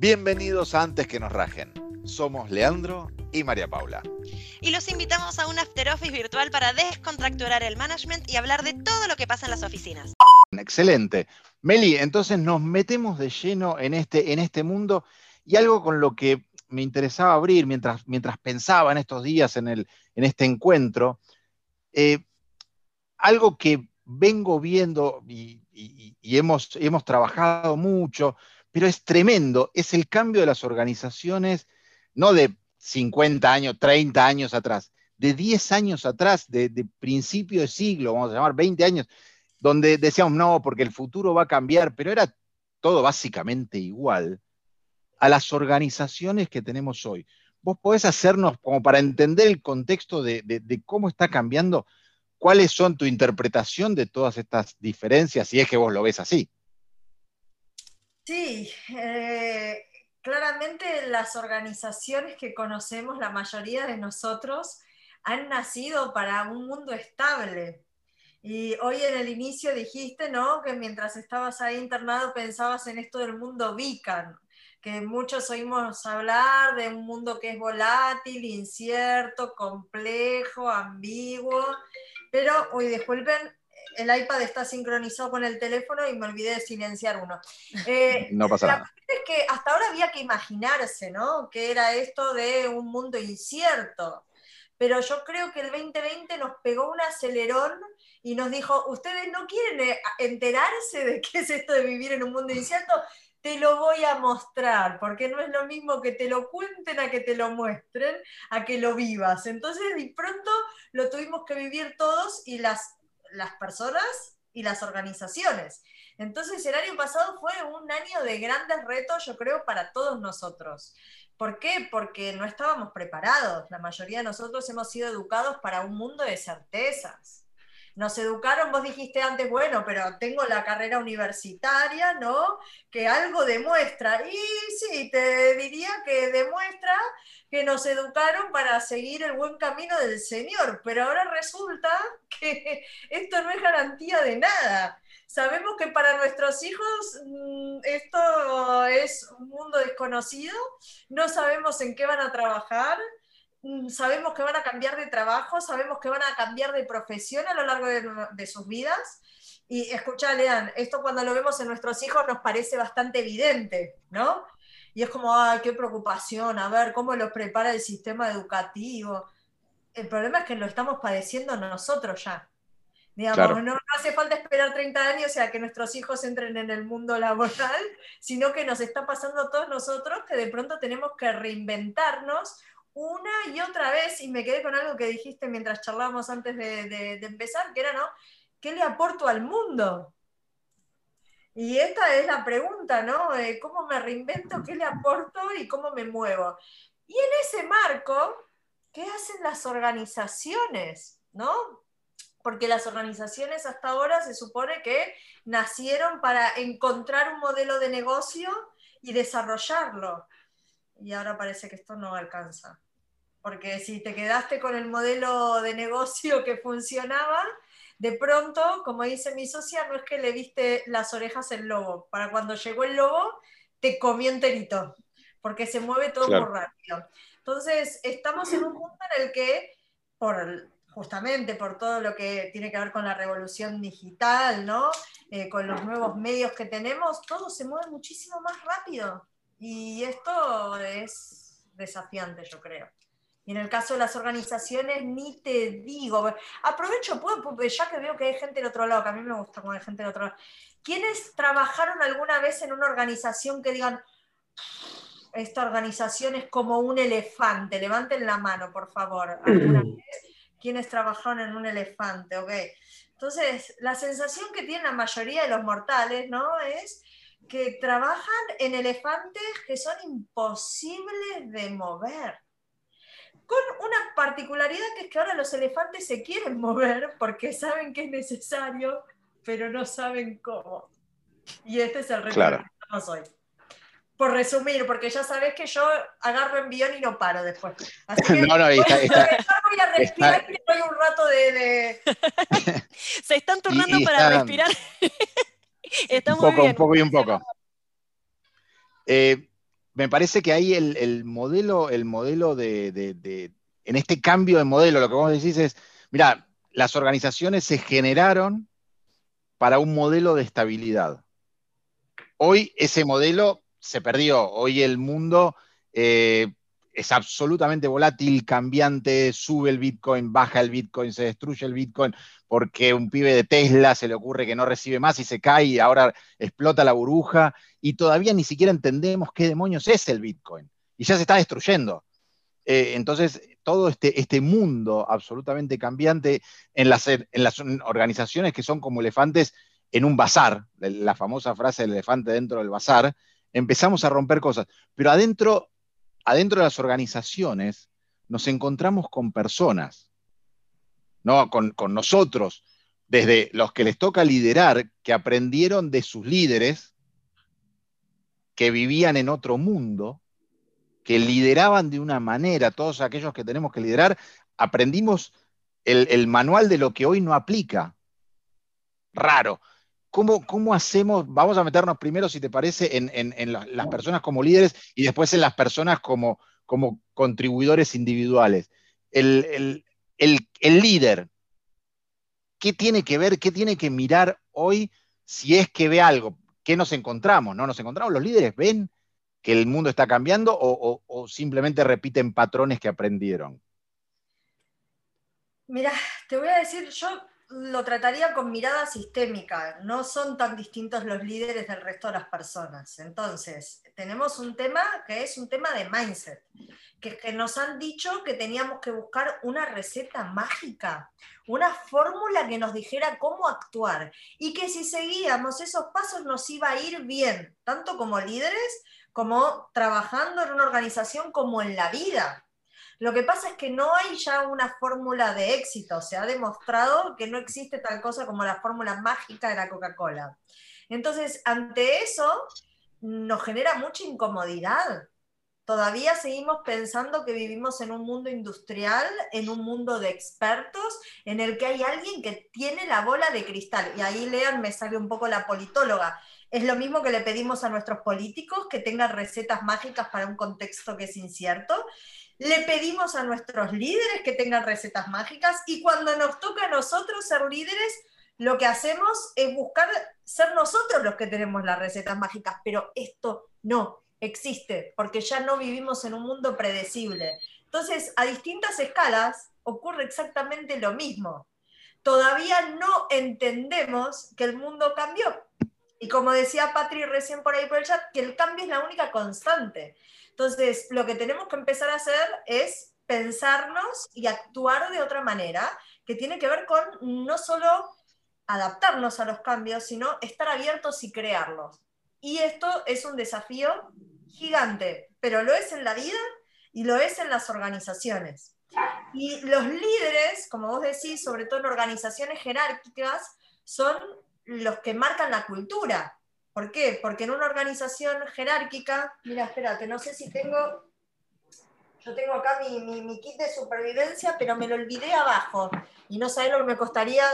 Bienvenidos a Antes que nos rajen. Somos Leandro y María Paula. Y los invitamos a un after office virtual para descontracturar el management y hablar de todo lo que pasa en las oficinas. Excelente. Meli, entonces nos metemos de lleno en este, en este mundo y algo con lo que me interesaba abrir mientras, mientras pensaba en estos días en, el, en este encuentro, eh, algo que vengo viendo y, hemos, hemos trabajado mucho, pero es tremendo, es el cambio de las organizaciones, no de 50 años, 30 años atrás, de 10 años atrás, de, principio de siglo, vamos a llamar 20 años, donde decíamos, no, porque el futuro va a cambiar, pero era todo básicamente igual a las organizaciones que tenemos hoy. Vos podés hacernos, como para entender el contexto de, de cómo está cambiando, cuáles son tu interpretación de todas estas diferencias, si es que vos lo ves así. Sí, eh, claramente las organizaciones que conocemos, la mayoría de nosotros, han nacido para un mundo estable. Y hoy en el inicio dijiste, ¿no? Que mientras estabas ahí internado pensabas en esto del mundo Vican, que muchos oímos hablar de un mundo que es volátil, incierto, complejo, ambiguo. Pero, hoy disculpen, el iPad está sincronizado con el teléfono y me olvidé de silenciar uno. Eh, no pasa la nada. Es que hasta ahora había que imaginarse, ¿no? Que era esto de un mundo incierto. Pero yo creo que el 2020 nos pegó un acelerón y nos dijo, ustedes no quieren eh, enterarse de qué es esto de vivir en un mundo incierto, te lo voy a mostrar, porque no es lo mismo que te lo cuenten a que te lo muestren, a que lo vivas. Entonces, de pronto lo tuvimos que vivir todos y las las personas y las organizaciones. Entonces el año pasado fue un año de grandes retos, yo creo, para todos nosotros. ¿Por qué? Porque no estábamos preparados. La mayoría de nosotros hemos sido educados para un mundo de certezas. Nos educaron, vos dijiste antes, bueno, pero tengo la carrera universitaria, ¿no? Que algo demuestra. Y sí, te diría que demuestra que nos educaron para seguir el buen camino del Señor, pero ahora resulta que esto no es garantía de nada. Sabemos que para nuestros hijos mm, esto es un mundo desconocido, no sabemos en qué van a trabajar, sabemos que van a cambiar de trabajo, sabemos que van a cambiar de profesión a lo largo de, sus vidas. Y escucha, Lean, esto cuando lo vemos en nuestros hijos nos parece bastante evidente, ¿no? y es como, ay, qué preocupación, a ver cómo los prepara el sistema educativo. El problema es que lo estamos padeciendo nosotros ya. Digamos, no, hace falta esperar 30 años sea que nuestros hijos entren en el mundo laboral, sino que nos está pasando a todos nosotros que de pronto tenemos que reinventarnos una y otra vez, y me quedé con algo que dijiste mientras charlábamos antes de, empezar, que era, ¿no? ¿Qué le aporto al mundo? Y esta es la pregunta, ¿no? ¿Cómo me reinvento? ¿Qué le aporto? ¿Y cómo me muevo? Y en ese marco, ¿qué hacen las organizaciones? ¿No? Porque las organizaciones hasta ahora se supone que nacieron para encontrar un modelo de negocio y desarrollarlo. Y ahora parece que esto no alcanza. Porque si te quedaste con el modelo de negocio que funcionaba, de pronto, como dice mi socia, no es que le viste las orejas al lobo. Para cuando llegó el lobo, te comió enterito, porque se mueve todo muy rápido. Entonces, estamos en un punto en el que, por, justamente por todo lo que tiene que ver con la revolución digital, ¿no? Eh, con los nuevos medios que tenemos, todo se mueve muchísimo más rápido. Y esto es desafiante, yo creo. Y en el caso de las organizaciones, ni te digo. Aprovecho, ya que veo que hay gente del otro lado, que a mí me gusta cuando hay gente del otro lado. ¿Quiénes trabajaron alguna vez en una organización que digan, esta organización es como un elefante? Levanten la mano, por favor. ¿Alguna vez? ¿Quiénes trabajaron en un elefante? Ok. Entonces, la sensación que tiene la mayoría de los mortales, ¿no? Es que trabajan en elefantes que son imposibles de mover con una particularidad que es que ahora los elefantes se quieren mover porque saben que es necesario, pero no saben cómo. Y este es el reto que estamos hoy. Por resumir, porque ya sabes que yo agarro envión y no paro después. Así que no, no, voy, está, voy a respirar y doy un rato de... se están turnando para respirar. un poco, un poco y un poco. Eh, me parece que ahí el, modelo, el modelo de, en este cambio de modelo, lo que vos decís es, mira, las organizaciones se generaron para un modelo de estabilidad. Hoy ese modelo se perdió, hoy el mundo eh, es absolutamente volátil, cambiante, sube el Bitcoin, baja el Bitcoin, se destruye el Bitcoin, porque un pibe de Tesla se le ocurre que no recibe más y se cae y ahora explota la burbuja y todavía ni siquiera entendemos qué demonios es el Bitcoin y ya se está destruyendo. Eh, entonces, todo este, este, mundo absolutamente cambiante en las, en las organizaciones que son como elefantes en un bazar, la famosa frase del elefante dentro del bazar, empezamos a romper cosas. Pero adentro adentro de las organizaciones nos encontramos con personas, ¿no? Con, nosotros, desde los que les toca liderar, que aprendieron de sus líderes, que vivían en otro mundo, que lideraban de una manera, todos aquellos que tenemos que liderar, aprendimos el, manual de lo que hoy no aplica. Raro. ¿Cómo, ¿Cómo, hacemos? Vamos a meternos primero, si te parece, en, las personas como líderes y después en las personas como, como contribuidores individuales. El, líder, ¿qué tiene que ver, qué tiene que mirar hoy si es que ve algo? ¿Qué nos encontramos? ¿No nos encontramos? ¿Los líderes ven que el mundo está cambiando o, o simplemente repiten patrones que aprendieron? Mira, te voy a decir, yo lo trataría con mirada sistémica, no son tan distintos los líderes del resto de las personas. Entonces, tenemos un tema que es un tema de mindset, que, que nos han dicho que teníamos que buscar una receta mágica, una fórmula que nos dijera cómo actuar y que si seguíamos esos pasos nos iba a ir bien, tanto como líderes como trabajando en una organización como en la vida. Lo que pasa es que no hay ya una fórmula de éxito. Se ha demostrado que no existe tal cosa como la fórmula mágica de la Coca-Cola. Entonces, ante eso, nos genera mucha incomodidad. Todavía seguimos pensando que vivimos en un mundo industrial, en un mundo de expertos, en el que hay alguien que tiene la bola de cristal. Y ahí, lean, me sale un poco la politóloga. Es lo mismo que le pedimos a nuestros políticos, que tengan recetas mágicas para un contexto que es incierto le pedimos a nuestros líderes que tengan recetas mágicas y cuando nos toca a nosotros ser líderes, lo que hacemos es buscar ser nosotros los que tenemos las recetas mágicas, pero esto no existe, porque ya no vivimos en un mundo predecible. Entonces, a distintas escalas ocurre exactamente lo mismo. Todavía no entendemos que el mundo cambió. Y como decía Patri recién por ahí por el chat, que el cambio es la única constante. Entonces, lo que tenemos que empezar a hacer es pensarnos y actuar de otra manera, que tiene que ver con no solo adaptarnos a los cambios, sino estar abiertos y crearlos. Y esto es un desafío gigante, pero lo es en la vida y lo es en las organizaciones. Y los líderes, como vos decís, sobre todo en organizaciones jerárquicas, son los que marcan la cultura. ¿Por qué? Porque en una organización jerárquica, mira, espérate, no sé si tengo, yo tengo acá mi, kit de supervivencia, pero me lo olvidé abajo y no sabés lo que me costaría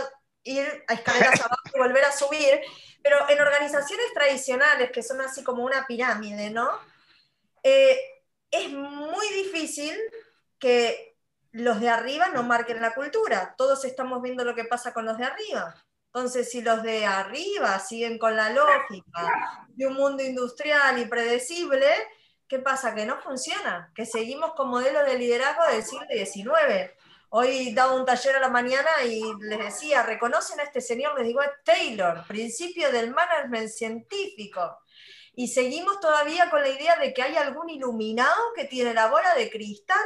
ir a escaleras abajo y volver a subir. Pero en organizaciones tradicionales, que son así como una pirámide, ¿no? Eh, es muy difícil que los de arriba no marquen la cultura. Todos estamos viendo lo que pasa con los de arriba. Entonces, si los de arriba siguen con la lógica de un mundo industrial y predecible, ¿qué pasa? Que no funciona, que seguimos con modelos de liderazgo del siglo XIX. Hoy daba un taller a la mañana y les decía, reconocen a este señor, les digo, es Taylor, principio del management científico. Y seguimos todavía con la idea de que hay algún iluminado que tiene la bola de cristal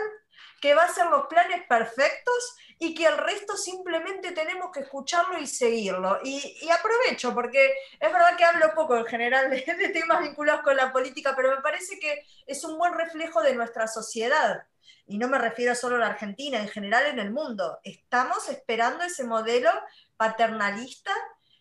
que va a hacer los planes perfectos y que el resto simplemente tenemos que escucharlo y seguirlo. Y, aprovecho, porque es verdad que hablo poco en general de, de, temas vinculados con la política, pero me parece que es un buen reflejo de nuestra sociedad. Y no me refiero solo a la Argentina, en general en el mundo. Estamos esperando ese modelo paternalista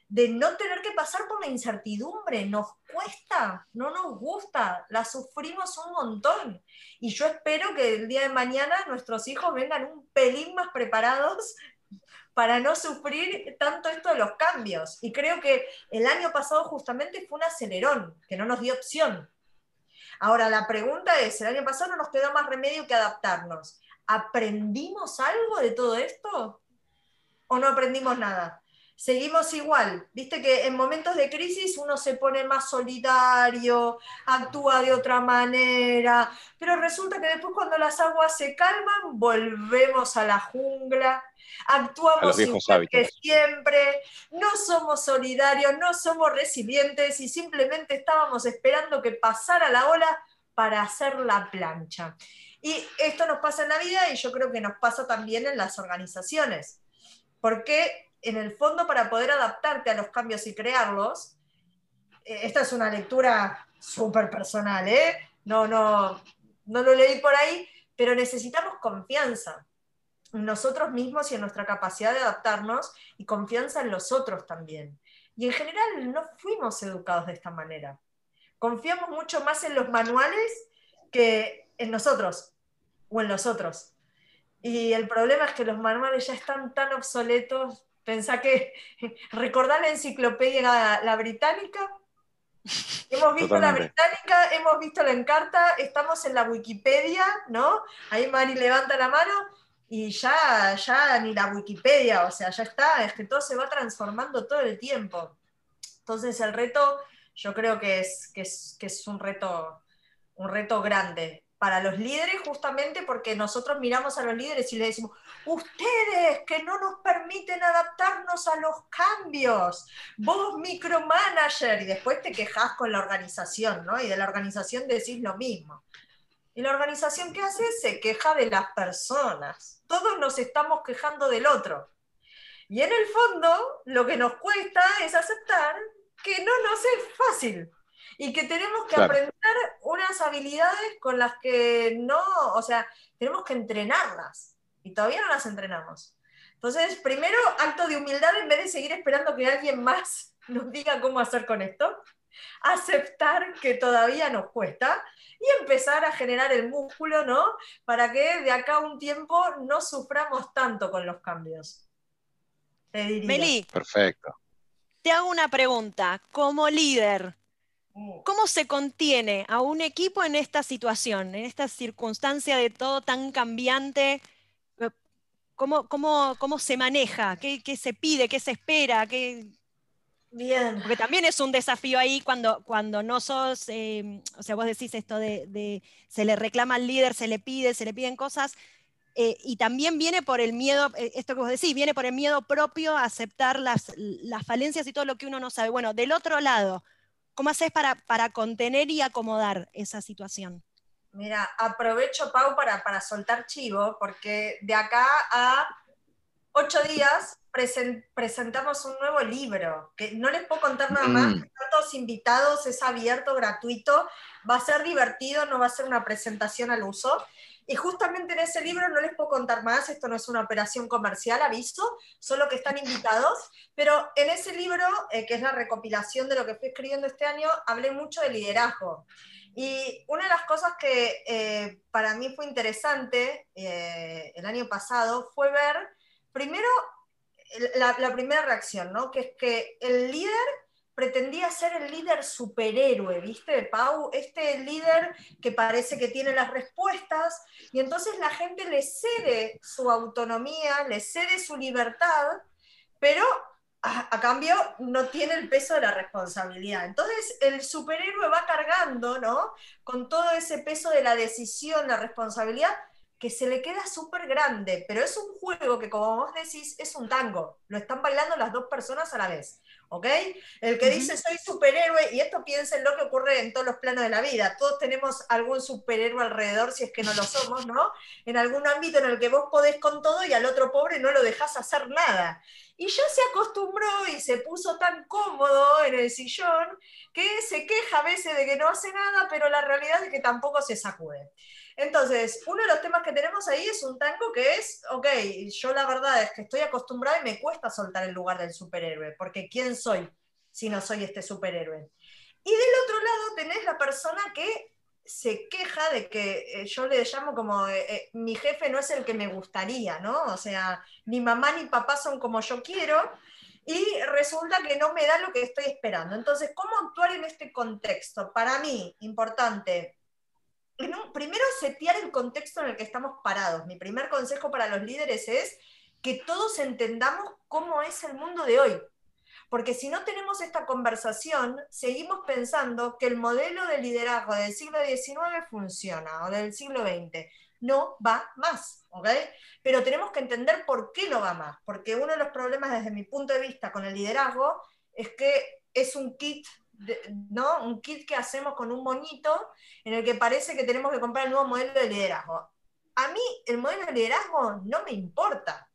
de no tener que pasar por la incertidumbre. Nos cuesta, no nos gusta, la sufrimos un montón. Y yo espero que el día de mañana nuestros hijos vengan un pelín más preparados para no sufrir tanto esto de los cambios. Y creo que el año pasado justamente fue un acelerón, que no nos dio opción. Ahora, la pregunta es, el año pasado no nos quedó más remedio que adaptarnos. ¿Aprendimos algo de todo esto? ¿O no aprendimos nada? Seguimos igual. Viste que en momentos de crisis uno se pone más solidario, actúa de otra manera, pero resulta que después cuando las aguas se calman, volvemos a la jungla, actuamos igual que siempre, no somos solidarios, no somos resilientes y simplemente estábamos esperando que pasara la ola para hacer la plancha. Y esto nos pasa en la vida y yo creo que nos pasa también en las organizaciones. Porque en el fondo para poder adaptarte a los cambios y crearlos, eh, esta es una lectura súper personal, ¿eh? No, no, no lo leí por ahí, pero necesitamos confianza en nosotros mismos y en nuestra capacidad de adaptarnos y confianza en los otros también. Y en general no fuimos educados de esta manera. Confiamos mucho más en los manuales que en nosotros o en los otros. Y el problema es que los manuales ya están tan obsoletos, Pensá que recordar la enciclopedia la, británica. Hemos visto la británica, hemos visto la encarta, estamos en la Wikipedia, ¿no? Ahí Mari levanta la mano y ya, ya ni la Wikipedia, o sea, ya está, es que todo se va transformando todo el tiempo. Entonces el reto, yo creo que es, que es, que es un, reto, un reto grande para los líderes justamente porque nosotros miramos a los líderes y les decimos, ustedes que no nos permiten adaptarnos a los cambios, vos micromanager, y después te quejas con la organización, ¿no? Y de la organización decís lo mismo. Y la organización que hace se queja de las personas. Todos nos estamos quejando del otro. Y en el fondo, lo que nos cuesta es aceptar que no nos es fácil y que tenemos que aprender unas habilidades con las que no, o sea, tenemos que entrenarlas y todavía no las entrenamos. Entonces, primero, acto de humildad en vez de seguir esperando que alguien más nos diga cómo hacer con esto, aceptar que todavía nos cuesta y empezar a generar el músculo, ¿no? Para que de acá a un tiempo no suframos tanto con los cambios. Te diría. Perfecto. Te hago una pregunta. Como líder, ¿Cómo se contiene a un equipo en esta situación, en esta circunstancia de todo tan cambiante? Eh, ¿Cómo, cómo, cómo se maneja? ¿Qué, ¿Qué, se pide? ¿Qué se espera? ¿Qué... Bien. Porque también es un desafío ahí cuando, cuando no sos, eh, o sea, vos decís esto de, de, se le reclama al líder, se le pide, se le piden cosas, eh, y también viene por el miedo, esto que vos decís, viene por el miedo propio a aceptar las, las falencias y todo lo que uno no sabe. Bueno, del otro lado, ¿Cómo haces para, para contener y acomodar esa situación? Mira, aprovecho, Pau, para, para soltar chivo, porque de acá a ocho días presentamos un nuevo libro, que no les puedo contar nada más, mm. todos invitados, es abierto, gratuito, va a ser divertido, no va a ser una presentación al uso. Y justamente en ese libro no les puedo contar más, esto no es una operación comercial, aviso, solo que están invitados, pero en ese libro, eh, que es la recopilación de lo que fui escribiendo este año, hablé mucho de liderazgo. Y una de las cosas que eh, para mí fue interesante eh, el año pasado fue ver, primero, la, la primera reacción, ¿no? que es que el líder pretendía ser el líder superhéroe, ¿viste? Pau, este líder que parece que tiene las respuestas, y entonces la gente le cede su autonomía, le cede su libertad, pero a, cambio no tiene el peso de la responsabilidad. Entonces el superhéroe va cargando, ¿no? Con todo ese peso de la decisión, la responsabilidad, que se le queda súper grande, pero es un juego que, como vos decís, es un tango. Lo están bailando las dos personas a la vez. ¿Ok? El que dice soy superhéroe, y esto piensen lo que ocurre en todos los planos de la vida, todos tenemos algún superhéroe alrededor si es que no lo somos, ¿no? En algún ámbito en el que vos podés con todo y al otro pobre no lo dejás hacer nada. Y ya se acostumbró y se puso tan cómodo en el sillón que se queja a veces de que no hace nada, pero la realidad es que tampoco se sacude. Entonces, uno de los temas que tenemos ahí es un tango que es, ok, yo la verdad es que estoy acostumbrada y me cuesta soltar el lugar del superhéroe, porque ¿quién soy si no soy este superhéroe? Y del otro lado tenés la persona que se queja de que eh, yo le llamo como eh, eh, mi jefe no es el que me gustaría, ¿no? O sea, ni mamá ni papá son como yo quiero y resulta que no me da lo que estoy esperando. Entonces, ¿cómo actuar en este contexto? Para mí, importante, primero setear el contexto en el que estamos parados. Mi primer consejo para los líderes es que todos entendamos cómo es el mundo de hoy. Porque si no tenemos esta conversación, seguimos pensando que el modelo de liderazgo del siglo XIX funciona o del siglo XX. No va más, ¿ok? Pero tenemos que entender por qué no va más. Porque uno de los problemas desde mi punto de vista con el liderazgo es que es un kit ¿no? Un kit que hacemos con un moñito en el que parece que tenemos que comprar el nuevo modelo de liderazgo. A mí el modelo de liderazgo no me importa.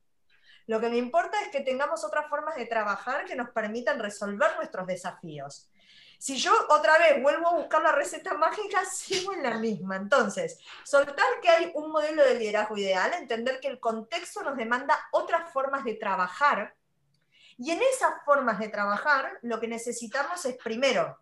Lo que me importa es que tengamos otras formas de trabajar que nos permitan resolver nuestros desafíos. Si yo otra vez vuelvo a buscar la receta mágica, sigo en la misma. Entonces, soltar que hay un modelo de liderazgo ideal, entender que el contexto nos demanda otras formas de trabajar y en esas formas de trabajar, lo que necesitamos es primero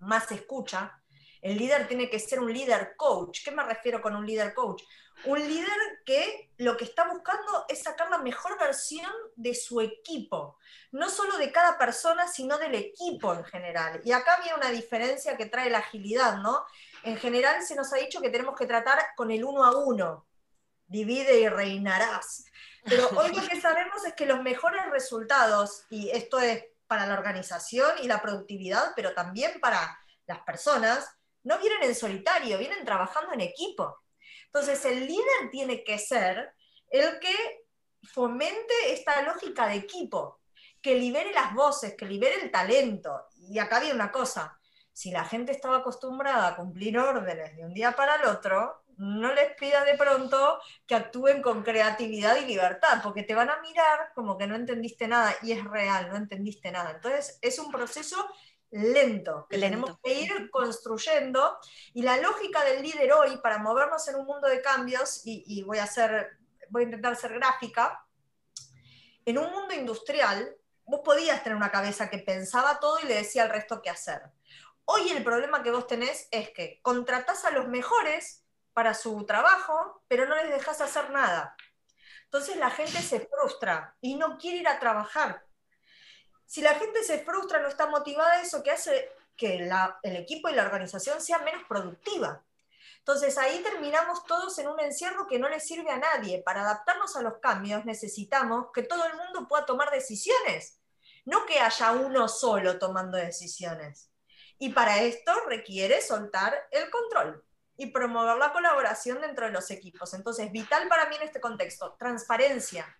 más escucha. El líder tiene que ser un líder coach. ¿Qué me refiero con un líder coach? Un líder que lo que está buscando es sacar la mejor versión de su equipo, no solo de cada persona, sino del equipo en general. Y acá viene una diferencia que trae la agilidad, ¿no? En general se nos ha dicho que tenemos que tratar con el uno a uno, divide y reinarás. Pero hoy lo que sabemos es que los mejores resultados, y esto es para la organización y la productividad, pero también para las personas, no vienen en solitario, vienen trabajando en equipo. Entonces el líder tiene que ser el que fomente esta lógica de equipo, que libere las voces, que libere el talento. Y acá viene una cosa, si la gente estaba acostumbrada a cumplir órdenes de un día para el otro, no les pida de pronto que actúen con creatividad y libertad, porque te van a mirar como que no entendiste nada y es real, no entendiste nada. Entonces es un proceso lento que tenemos que ir construyendo y la lógica del líder hoy para movernos en un mundo de cambios, y, voy, a hacer, voy a intentar ser gráfica, en un mundo industrial vos podías tener una cabeza que pensaba todo y le decía al resto qué hacer. Hoy el problema que vos tenés es que contratás a los mejores para su trabajo, pero no les dejas hacer nada. Entonces la gente se frustra y no quiere ir a trabajar. Si la gente se frustra, no está motivada, eso que hace que el equipo y la organización sea menos productiva. Entonces ahí terminamos todos en un encierro que no le sirve a nadie. Para adaptarnos a los cambios necesitamos que todo el mundo pueda tomar decisiones, no que haya uno solo tomando decisiones. Y para esto requiere soltar el control y promover la colaboración dentro de los equipos. Entonces, vital para mí en este contexto, transparencia.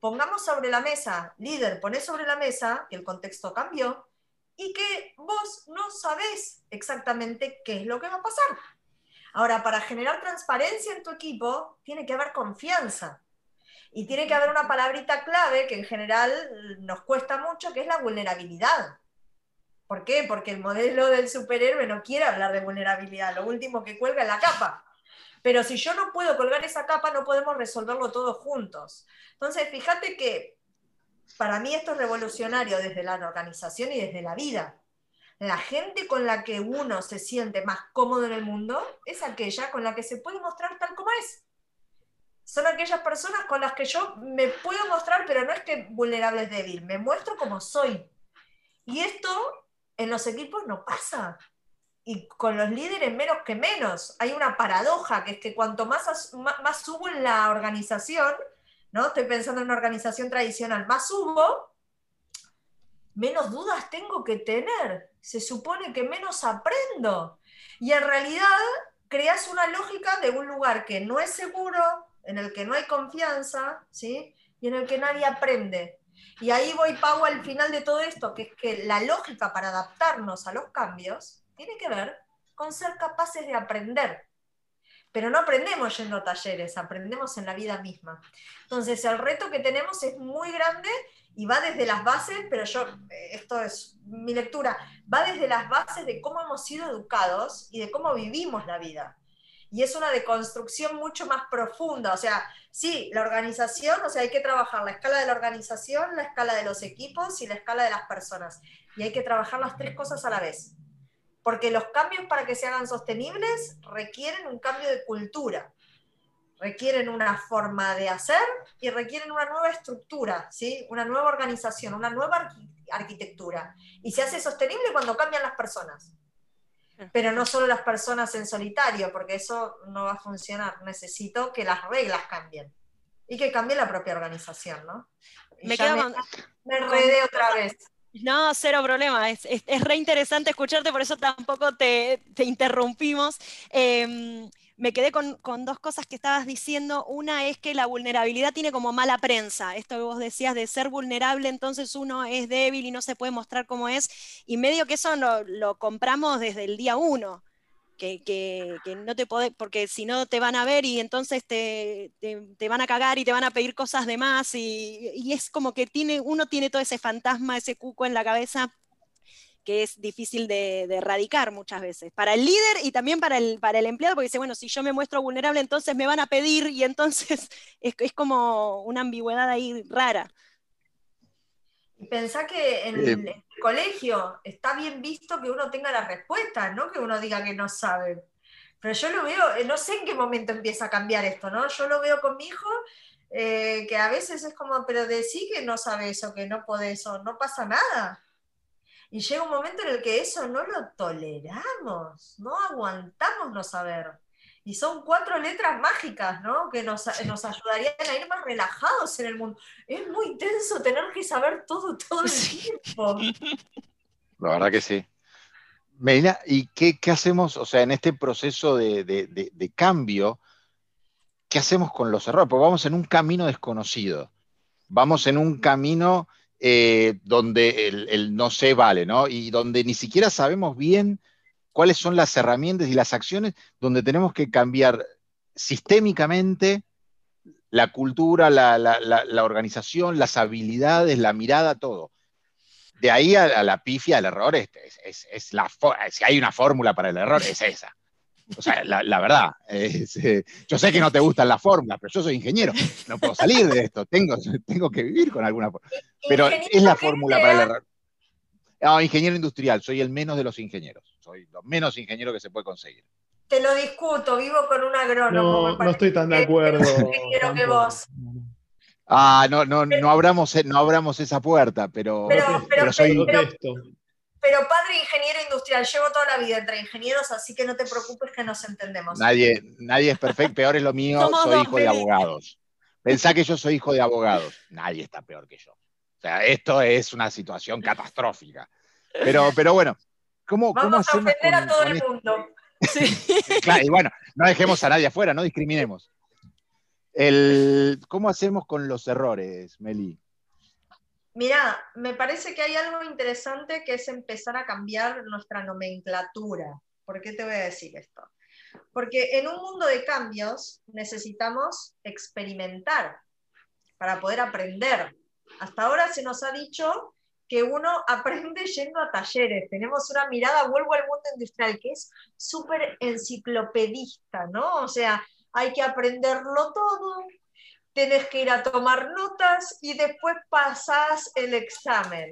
Pongamos sobre la mesa, líder, poné sobre la mesa que el contexto cambió y que vos no sabés exactamente qué es lo que va a pasar. Ahora, para generar transparencia en tu equipo, tiene que haber confianza. Y tiene que haber una palabrita clave que en general nos cuesta mucho, que es la vulnerabilidad. ¿Por qué? Porque el modelo del superhéroe no quiere hablar de vulnerabilidad, lo último que cuelga es la capa. Pero si yo no puedo colgar esa capa, no podemos resolverlo todos juntos. Entonces, fíjate que para mí esto es revolucionario desde la organización y desde la vida. La gente con la que uno se siente más cómodo en el mundo es aquella con la que se puede mostrar tal como es. Son aquellas personas con las que yo me puedo mostrar, pero no es que vulnerable es débil, me muestro como soy. Y esto en los equipos no pasa. Y con los líderes menos que menos. Hay una paradoja, que es que cuanto más, más, subo en la organización, ¿no? Estoy pensando en una organización tradicional, más subo, menos dudas tengo que tener. Se supone que menos aprendo. Y en realidad creas una lógica de un lugar que no es seguro, en el que no hay confianza, ¿sí? Y en el que nadie aprende. Y ahí voy, Pau, al final de todo esto, que es que la lógica para adaptarnos a los cambios tiene que ver con ser capaces de aprender. Pero no aprendemos yendo a talleres, aprendemos en la vida misma. Entonces, el reto que tenemos es muy grande y va desde las bases, pero yo, eh, esto es mi lectura, va desde las bases de cómo hemos sido educados y de cómo vivimos la vida y es una deconstrucción mucho más profunda. O sea, sí, la organización, o sea, hay que trabajar la escala de la organización, la escala de los equipos y la escala de las personas. Y hay que trabajar las tres cosas a la vez. Porque los cambios para que se hagan sostenibles requieren un cambio de cultura, requieren una forma de hacer y requieren una nueva estructura, ¿sí? una nueva organización, una nueva arquitectura. Y se hace sostenible cuando cambian las personas. Pero no solo las personas en solitario, porque eso no va a funcionar. Necesito que las reglas cambien y que cambie la propia organización, ¿no? me quedo con, me enredé otra vez. No, cero problema. Es, es, es, re interesante escucharte, por eso tampoco te, te interrumpimos. Eh, me quedé con, dos cosas que estabas diciendo. Una es que la vulnerabilidad tiene como mala prensa. Esto que vos decías de ser vulnerable, entonces uno es débil y no se puede mostrar cómo es. Y medio que eso lo, compramos desde el día uno. Que, no te podés, porque si no te van a ver y entonces te, van a cagar y te van a pedir cosas de más y, y es como que tiene, uno tiene todo ese fantasma, ese cuco en la cabeza que es difícil de, de, erradicar muchas veces, para el líder y también para el, para el empleado, porque dice, bueno, si yo me muestro vulnerable, entonces me van a pedir y entonces es, es como una ambigüedad ahí rara. Pensá que en el, el colegio está bien visto que uno tenga la respuesta, no que uno diga que no sabe. Pero yo lo veo, eh, no sé en qué momento empieza a cambiar esto, ¿no? Yo lo veo con mi hijo, eh, que a veces es como, pero decí que no sabes o que no podés o no pasa nada. Y llega un momento en el que eso no lo toleramos, no aguantamos no saber. Y son cuatro letras mágicas, ¿no? Que nos, nos ayudarían a ir más relajados en el mundo. Es muy tenso tener que saber todo todo el tiempo. La verdad que sí. Melina, ¿y qué, qué, hacemos, o sea, en este proceso de, de, de, de, cambio, qué hacemos con los errores? Porque vamos en un camino desconocido, vamos en un camino eh, donde el, no se vale, ¿no? Y donde ni siquiera sabemos bien cuáles son las herramientas y las acciones donde tenemos que cambiar sistémicamente la cultura, la, la, organización, las habilidades, la mirada, todo. De ahí a, la pifia, al error, es, es, es la si hay una fórmula para el error, es esa. O sea, la, la verdad, es, eh, yo sé que no te gustan las fórmulas, pero yo soy ingeniero, no puedo salir de esto, tengo, tengo que vivir con alguna fórmula. Pero es la fórmula para el error. No, ingeniero industrial, soy el menos de los ingenieros, soy lo menos ingeniero que se puede conseguir. Te lo discuto, vivo con un agrónomo. No, no estoy tan de acuerdo. Ingeniero que vos. Ah, no, no, no abramos, no abramos esa puerta, pero, pero, pero, pero soy... pero, pero padre ingeniero industrial, llevo toda la vida entre ingenieros, así que no te preocupes que nos entendemos. Nadie, nadie es perfecto, peor es lo mío, Somos soy hijo de abogados. Pensá que yo soy hijo de abogados. Nadie está peor que yo. O sea, esto es una situación catastrófica. Pero, pero bueno, ¿cómo, Vamos ¿cómo a ofender a todo el mundo. Sí. claro, y bueno, no dejemos a nadie afuera, no discriminemos. El, ¿Cómo hacemos con los errores, Meli? Mira, me parece que hay algo interesante que es empezar a cambiar nuestra nomenclatura. ¿Por qué te voy a decir esto? Porque en un mundo de cambios necesitamos experimentar para poder aprender. Hasta ahora se nos ha dicho que uno aprende yendo a talleres. Tenemos una mirada, vuelvo al mundo industrial, que es súper enciclopedista, ¿no? O sea, hay que aprenderlo todo, tenés que ir a tomar notas y después pasás el examen.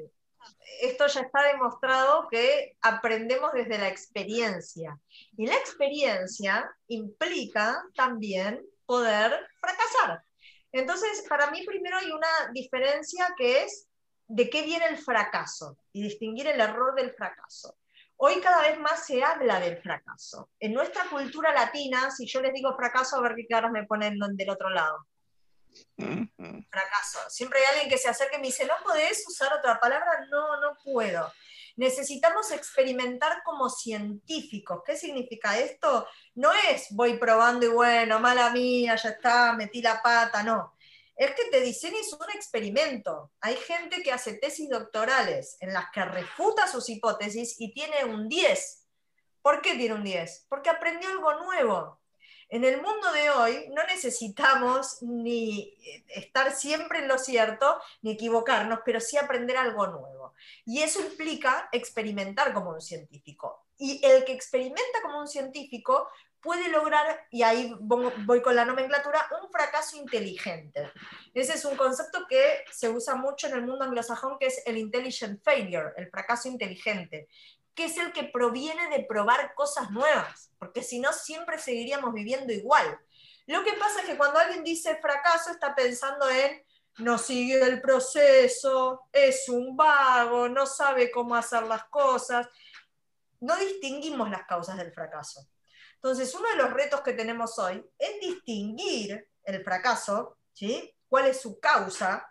Esto ya está demostrado que aprendemos desde la experiencia. Y la experiencia implica también poder fracasar. Entonces, para mí primero hay una diferencia que es de qué viene el fracaso y distinguir el error del fracaso. Hoy cada vez más se habla del fracaso. En nuestra cultura latina, si yo les digo fracaso, a ver qué caras me ponen del otro lado. Fracaso. Siempre hay alguien que se acerque y me dice, ¿no podés usar otra palabra? No, no puedo. Necesitamos experimentar como científicos. ¿Qué significa esto? No es voy probando y bueno, mala mía, ya está, metí la pata, no. Es que te diseñes un experimento. Hay gente que hace tesis doctorales en las que refuta sus hipótesis y tiene un 10. ¿Por qué tiene un 10? Porque aprendió algo nuevo. En el mundo de hoy no necesitamos ni estar siempre en lo cierto, ni equivocarnos, pero sí aprender algo nuevo. Y eso implica experimentar como un científico. Y el que experimenta como un científico puede lograr, y ahí voy con la nomenclatura, un fracaso inteligente. Ese es un concepto que se usa mucho en el mundo anglosajón, que es el intelligent failure, el fracaso inteligente que es el que proviene de probar cosas nuevas, porque si no siempre seguiríamos viviendo igual. Lo que pasa es que cuando alguien dice fracaso está pensando en no sigue el proceso, es un vago, no sabe cómo hacer las cosas. no distinguimos las causas del fracaso. Entonces, uno de los retos que tenemos hoy es distinguir el fracaso, ¿sí? ¿Cuál es su causa?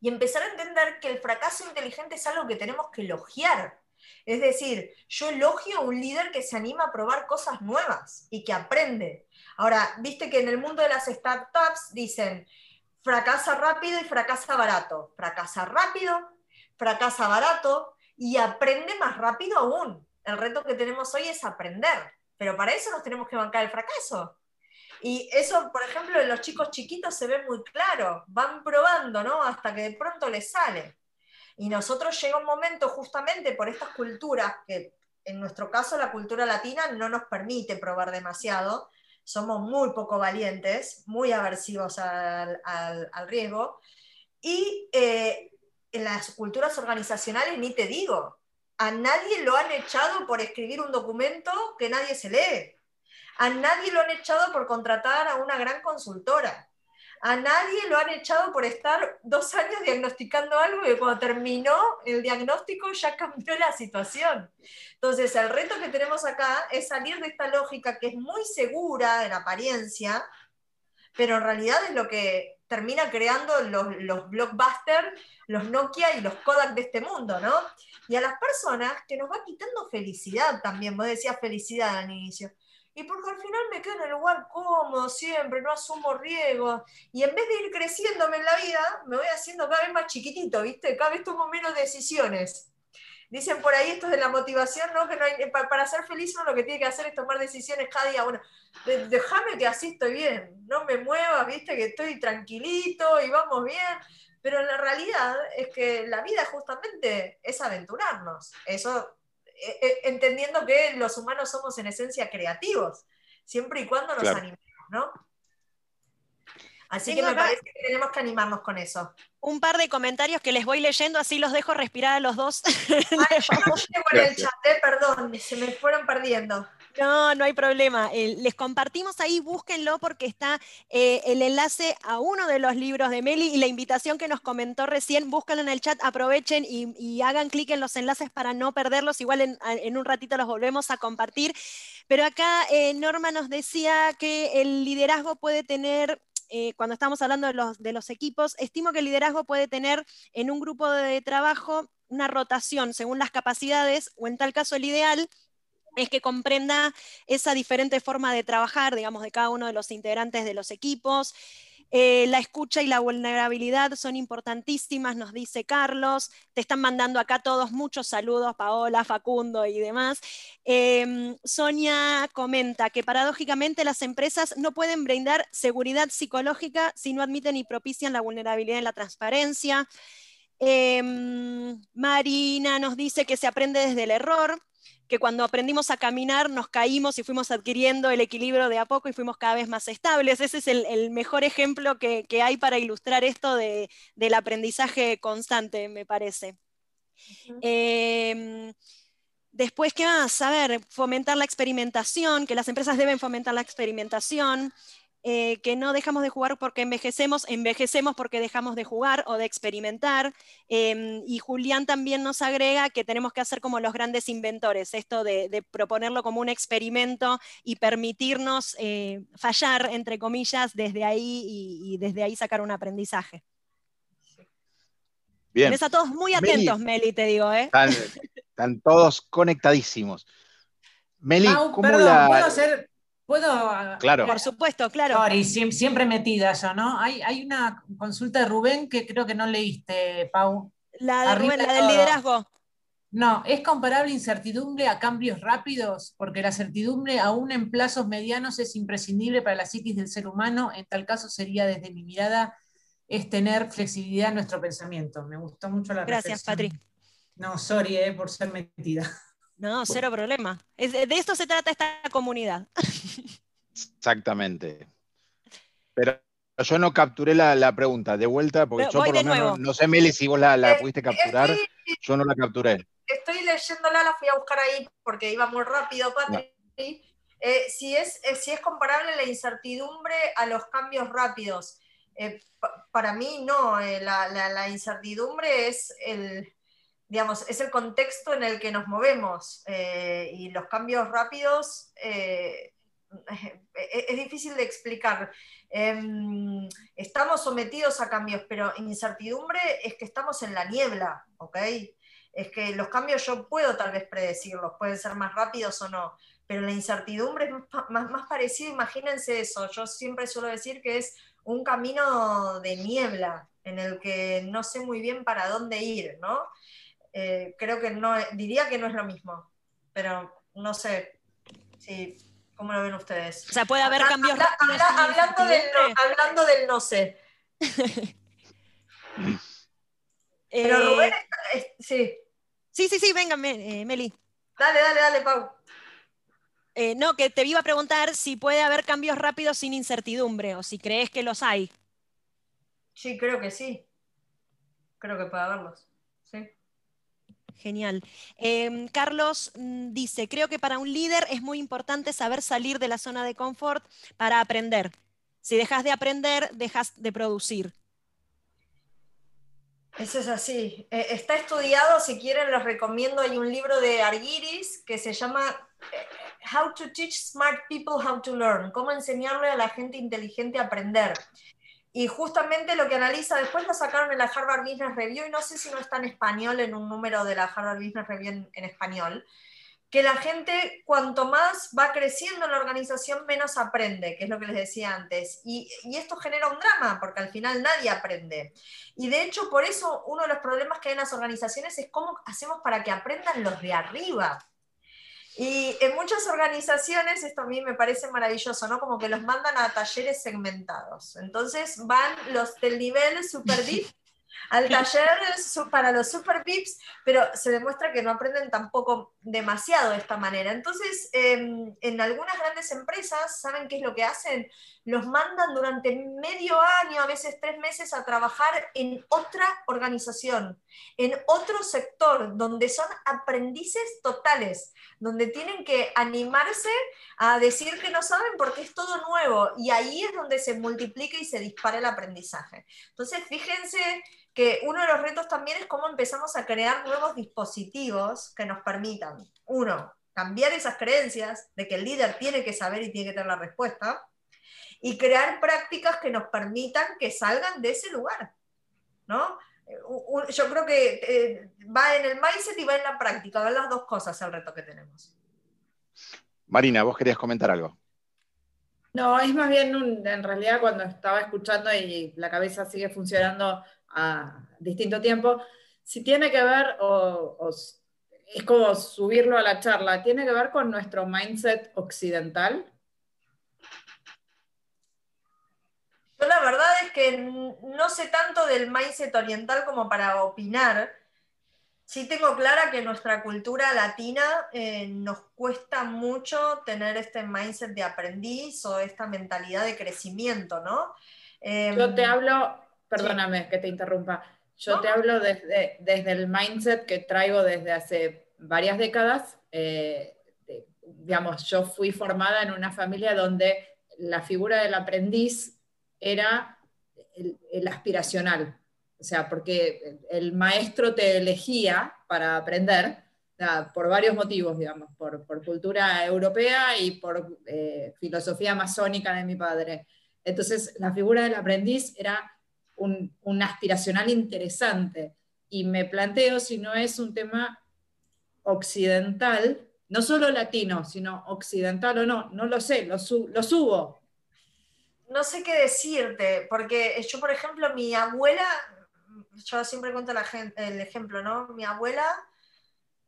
Y empezar a entender que el fracaso inteligente es algo que tenemos que elogiar. Es decir, yo elogio a un líder que se anima a probar cosas nuevas y que aprende. Ahora, viste que en el mundo de las startups dicen, fracasa rápido y fracasa barato. Fracasa rápido, fracasa barato y aprende más rápido aún. El reto que tenemos hoy es aprender, pero para eso nos tenemos que bancar el fracaso. Y eso, por ejemplo, en los chicos chiquitos se ve muy claro, van probando, ¿no? Hasta que de pronto les sale. Y nosotros llega un momento justamente por estas culturas, que en nuestro caso la cultura latina no nos permite probar demasiado, somos muy poco valientes, muy aversivos al, riesgo, y eh, en las culturas organizacionales ni te digo, a nadie lo han echado por escribir un documento que nadie se lee, a nadie lo han echado por contratar a una gran consultora, a nadie lo han echado por estar dos años diagnosticando algo y cuando terminó el diagnóstico ya cambió la situación. Entonces, el reto que tenemos acá es salir de esta lógica que es muy segura en apariencia, pero en realidad es lo que termina creando los, los blockbusters, los Nokia y los Kodak de este mundo, ¿no? Y a las personas que nos va quitando felicidad también, vos decías felicidad al inicio y porque al final me quedo en el lugar cómodo siempre, no asumo riesgos, y en vez de ir creciéndome en la vida, me voy haciendo cada vez más chiquitito, ¿viste? Cada vez tomo menos decisiones. Dicen por ahí esto de la motivación, ¿no? Que no hay, para, ser feliz uno lo que tiene que hacer es tomar decisiones cada día. Bueno, déjame que así estoy bien, no me muevas, ¿viste? Que estoy tranquilito y vamos bien. Pero la realidad es que la vida justamente es aventurarnos. Eso eh, eh, entendiendo que los humanos somos en esencia creativos, siempre y cuando nos animemos, ¿no? Así que me parece que tenemos que animarnos con eso. Un par de comentarios que les voy leyendo, así los dejo respirar a los dos. Ay, yo no el chat, eh, perdón, se me fueron perdiendo. No, no hay problema. les compartimos ahí, búsquenlo porque está eh, el enlace a uno de los libros de Meli y la invitación que nos comentó recién, búsquenlo en el chat, aprovechen y, hagan clic en los enlaces para no perderlos. Igual en, un ratito los volvemos a compartir. Pero acá eh, Norma nos decía que el liderazgo puede tener eh, cuando estamos hablando de los, de los, equipos, estimo que el liderazgo puede tener en un grupo de trabajo una rotación según las capacidades, o en tal caso el ideal es que comprenda esa diferente forma de trabajar, digamos, de cada uno de los integrantes de los equipos. Eh, la escucha y la vulnerabilidad son importantísimas, nos dice Carlos. Te están mandando acá todos muchos saludos, Paola, Facundo y demás. Em, Sonia comenta que paradójicamente las empresas no pueden brindar seguridad psicológica si no admiten y propician la vulnerabilidad en la transparencia. Em, Marina nos dice que se aprende desde el error que cuando aprendimos a caminar nos caímos y fuimos adquiriendo el equilibrio de a poco y fuimos cada vez más estables. Ese es el, mejor ejemplo que, hay para ilustrar esto del aprendizaje constante, me parece. Em, después, ¿qué más? A ver, fomentar la experimentación, que las empresas deben fomentar la experimentación. Eh, que no dejamos de jugar porque envejecemos, envejecemos porque dejamos de jugar o de experimentar. Em, y Julián también nos agrega que tenemos que hacer como los grandes inventores, esto de, proponerlo como un experimento y permitirnos eh, fallar, entre comillas, desde ahí y, desde ahí sacar un aprendizaje. Bien. Están todos muy atentos, Meli, te digo. ¿eh? Están, todos conectadísimos. Meli, ¿cómo la... ¿puedo hacer ¿Puedo? Claro. Por supuesto, claro. y siempre metida yo, ¿no? Hay, hay una consulta de Rubén que creo que no leíste, Pau. La de Rubén, la del liderazgo. No, ¿es comparable incertidumbre a cambios rápidos? Porque la certidumbre, aún en plazos medianos, es imprescindible para la psiquis del ser humano. En tal caso, sería desde mi mirada, es tener flexibilidad en nuestro pensamiento. Me gustó mucho la Gracias, Patri. No, sorry eh, por ser metida. No, cero problema. de esto se trata esta comunidad. Exactamente. Pero yo no capturé la, pregunta de vuelta, porque yo por lo menos, no sé, Meli, si vos la, eh, pudiste capturar, yo no la capturé. Estoy leyéndola, la fui a buscar ahí porque iba muy rápido, Patri. Eh, si, es, eh, si es comparable la incertidumbre a los cambios rápidos. para mí no, la, incertidumbre es el, digamos, es el contexto en el que nos movemos eh, y los cambios rápidos eh, es difícil de explicar. Em, estamos sometidos a cambios, pero incertidumbre es que estamos en la niebla, ¿ok? Es que los cambios yo puedo tal vez predecirlos, pueden ser más rápidos o no, pero la incertidumbre es más, más, parecido, imagínense eso, yo siempre suelo decir que es un camino de niebla en el que no sé muy bien para dónde ir, ¿no? Eh, creo que no, diría que no es lo mismo, pero no sé si, ¿cómo lo ven ustedes? O sea, puede haber cambios. hablando, del no, hablando del no sé. pero eh, Rubén, sí. Sí, sí, sí, venga, eh, Meli. Dale, dale, dale, Pau. no, que te iba a preguntar si puede haber cambios rápidos sin incertidumbre o si crees que los hay. Sí, creo que sí. Creo que puede haberlos. Genial. Em, Carlos mm, dice, creo que para un líder es muy importante saber salir de la zona de confort para aprender. Si dejas de aprender, dejas de producir. Eso es así. Eh, está estudiado, si quieren les recomiendo, hay un libro de Argyris que se llama eh, How to Teach Smart People How to Learn, cómo enseñarle a la gente inteligente a aprender. Y justamente lo que analiza, después lo sacaron en la Harvard Business Review, y no sé si no está en español, en un número de la Harvard Business Review en, español, que la gente cuanto más va creciendo en la organización, menos aprende, que es lo que les decía antes. Y, y, esto genera un drama, porque al final nadie aprende. Y de hecho, por eso uno de los problemas que hay en las organizaciones es cómo hacemos para que aprendan los de arriba. Y en muchas organizaciones, esto a mí me parece maravilloso, ¿no? Como que los mandan a talleres segmentados. Entonces van los del nivel super deep al taller para los super VIPs, pero se demuestra que no aprenden tampoco demasiado de esta manera. Entonces, em, en algunas grandes empresas, ¿saben qué es lo que hacen? Los mandan durante medio año, a veces tres meses, a trabajar en otra organización, en otro sector, donde son aprendices totales, donde tienen que animarse a decir que no saben porque es todo nuevo, y ahí es donde se multiplica y se dispara el aprendizaje. Entonces, fíjense que uno de los retos también es cómo empezamos a crear nuevos dispositivos que nos permitan, uno, cambiar esas creencias de que el líder tiene que saber y tiene que tener la respuesta, y crear prácticas que nos permitan que salgan de ese lugar, ¿no? Yo creo que eh, va en el mindset y va en la práctica, van las dos cosas el reto que tenemos. Marina, vos querías comentar algo. No, es más bien en realidad cuando estaba escuchando y la cabeza sigue funcionando a distinto tiempo, si tiene que ver, o, es como subirlo a la charla, tiene que ver con nuestro mindset occidental. La verdad es que no sé tanto del mindset oriental como para opinar. Sí tengo clara que nuestra cultura latina eh, nos cuesta mucho tener este mindset de aprendiz o esta mentalidad de crecimiento, ¿no? Yo te em, hablo Perdóname que te interrumpa. Yo te hablo desde, desde, el mindset que traigo desde hace varias décadas. Eh, digamos, yo fui formada en una familia donde la figura del aprendiz era el, aspiracional. O sea, porque el maestro te elegía para aprender por varios motivos, digamos, por, cultura europea y por eh, filosofía masónica de mi padre. Entonces, la figura del aprendiz era un, aspiracional interesante. Y me planteo si no es un tema occidental, no solo latino, sino occidental o no, no lo sé, lo, subo. No sé qué decirte, porque yo, por ejemplo, mi abuela, yo siempre cuento la el ejemplo, ¿no? Mi abuela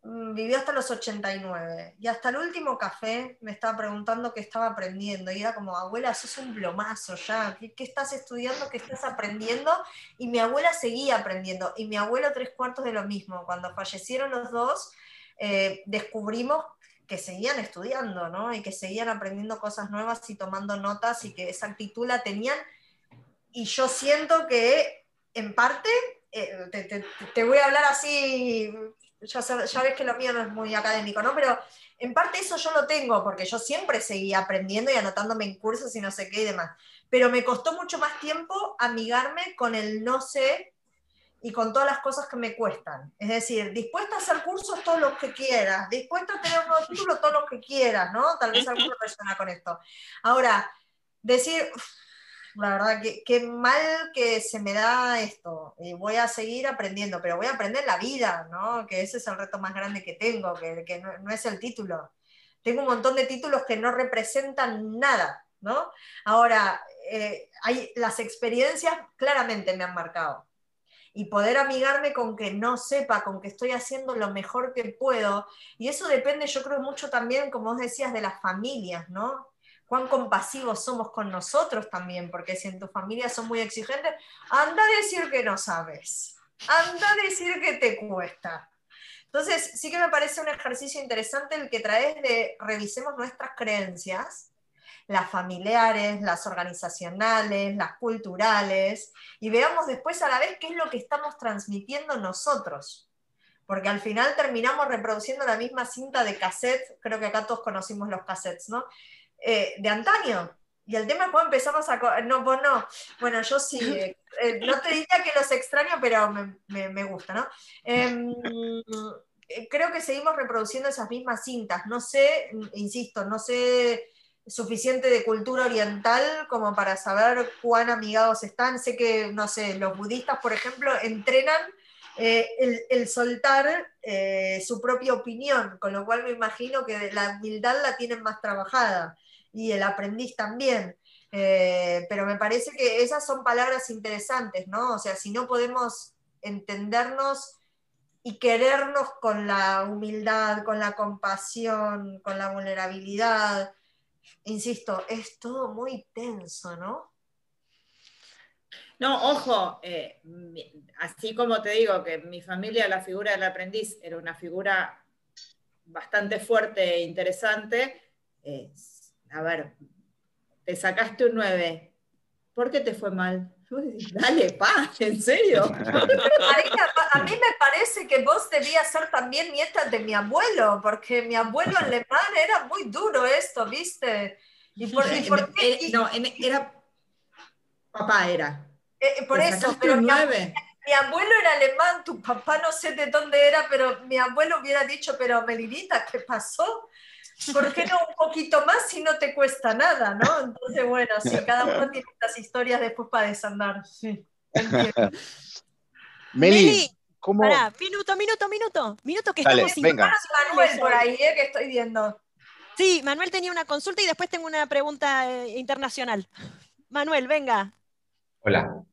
Mm, vivió hasta los 89 y hasta el último café me estaba preguntando qué estaba aprendiendo y era como, abuela, sos un plomazo ya, ¿qué, estás estudiando, qué estás aprendiendo? Y mi abuela seguía aprendiendo y mi abuelo tres cuartos de lo mismo. Cuando fallecieron los dos, eh, descubrimos que seguían estudiando, ¿no? Y que seguían aprendiendo cosas nuevas y tomando notas y que esa actitud la tenían. Y yo siento que, en parte, eh, te, voy a hablar así ya, ves que lo mío no es muy académico, ¿no? Pero en parte eso yo lo tengo, porque yo siempre seguía aprendiendo y anotándome en cursos y no sé qué y demás. Pero me costó mucho más tiempo amigarme con el no sé y con todas las cosas que me cuestan. Es decir, dispuesta a hacer cursos todos los que quieras, dispuesta a tener un nuevo título todos los que quieras, ¿no? Tal vez alguno resuena con esto. Ahora, decir, la verdad, que qué mal que se me da esto. Y voy a seguir aprendiendo, pero voy a aprender la vida, ¿no? Que ese es el reto más grande que tengo, que, que no, no, es el título. Tengo un montón de títulos que no representan nada, ¿no? Ahora, eh, hay, las experiencias claramente me han marcado. Y poder amigarme con que no sepa, con que estoy haciendo lo mejor que puedo. Y eso depende, yo creo, mucho también, como vos decías, de las familias, ¿no? cuán compasivos somos con nosotros también, porque si en tu familia son muy exigentes, anda a decir que no sabes, anda a decir que te cuesta. Entonces, sí que me parece un ejercicio interesante el que traes de revisemos nuestras creencias, las familiares, las organizacionales, las culturales, y veamos después a la vez qué es lo que estamos transmitiendo nosotros. Porque al final terminamos reproduciendo la misma cinta de cassette, creo que acá todos conocimos los cassettes, ¿no? Eh, de antaño. Y el tema es cuando empezamos a... No, vos no. Bueno, yo sí. Eh, eh, no te diría que los extraño, pero me, me, gusta, ¿no? Em, creo que seguimos reproduciendo esas mismas cintas. No sé, insisto, no sé suficiente de cultura oriental como para saber cuán amigados están. Sé que, no sé, los budistas, por ejemplo, entrenan el, el, soltar su propia opinión, con lo cual me imagino que la humildad la tienen más trabajada y el aprendiz también. Eh, pero me parece que esas son palabras interesantes, ¿no? O sea, si no podemos entendernos y querernos con la humildad, con la compasión, con la vulnerabilidad, insisto, es todo muy tenso, ¿no? No, ojo, eh, así como te digo que mi familia, la figura del aprendiz, era una figura bastante fuerte e interesante, a ver, te sacaste un 9, ¿por qué te fue mal? Dale, pa, en serio. a mí me parece que vos debías ser también nieta de mi abuelo, porque mi abuelo alemán era muy duro esto, ¿viste? Y por, y no, era. Papá era. Eh, eh, por eso, pero mi, mi, abuelo era alemán, tu papá no sé de dónde era, pero mi abuelo hubiera dicho, pero Melinita, ¿qué pasó? ¿Por qué no un poquito más si no te cuesta nada, no? Entonces, bueno, sí, cada uno tiene estas historias después para desandar. Sí, Meli, ¿cómo? minuto, minuto, minuto. Minuto que estamos sin venga. Manuel por ahí, eh, que estoy viendo. Sí, Manuel tenía una consulta y después tengo una pregunta eh, internacional. Manuel, venga. Hola.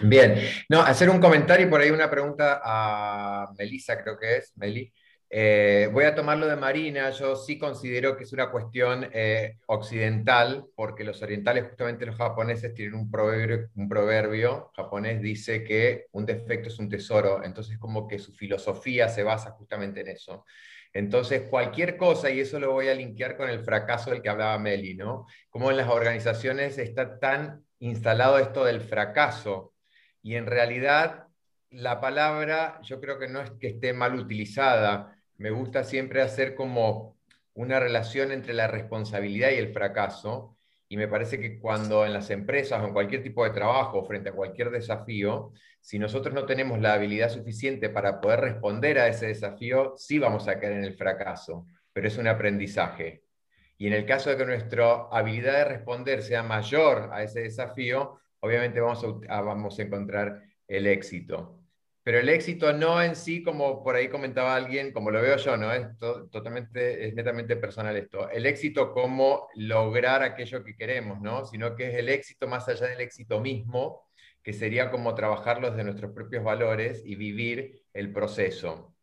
Bien. No, hacer un comentario y por ahí una pregunta a Melissa, creo que es, Meli. Eh, voy a tomar lo de Marina, yo sí considero que es una cuestión eh, occidental, porque los orientales, justamente los japoneses, tienen un proverbio, un proverbio japonés, dice que un defecto es un tesoro, entonces como que su filosofía se basa justamente en eso. Entonces, cualquier cosa, y eso lo voy a linkear con el fracaso del que hablaba Meli, ¿no? Como en las organizaciones está tan instalado esto del fracaso, y en realidad la palabra yo creo que no es que esté mal utilizada, me gusta siempre hacer como una relación entre la responsabilidad y el fracaso. Y me parece que cuando en las empresas o en cualquier tipo de trabajo, frente a cualquier desafío, si nosotros no tenemos la habilidad suficiente para poder responder a ese desafío, sí vamos a caer en el fracaso, pero es un aprendizaje. Y en el caso de que nuestra habilidad de responder sea mayor a ese desafío, obviamente vamos a, vamos a encontrar el éxito. Pero el éxito no en sí, como por ahí comentaba alguien, como lo veo yo, no es totalmente, es netamente personal esto. El éxito como lograr aquello que queremos, ¿no? Sino que es el éxito más allá del éxito mismo, que sería como trabajarlo desde nuestros propios valores y vivir el proceso.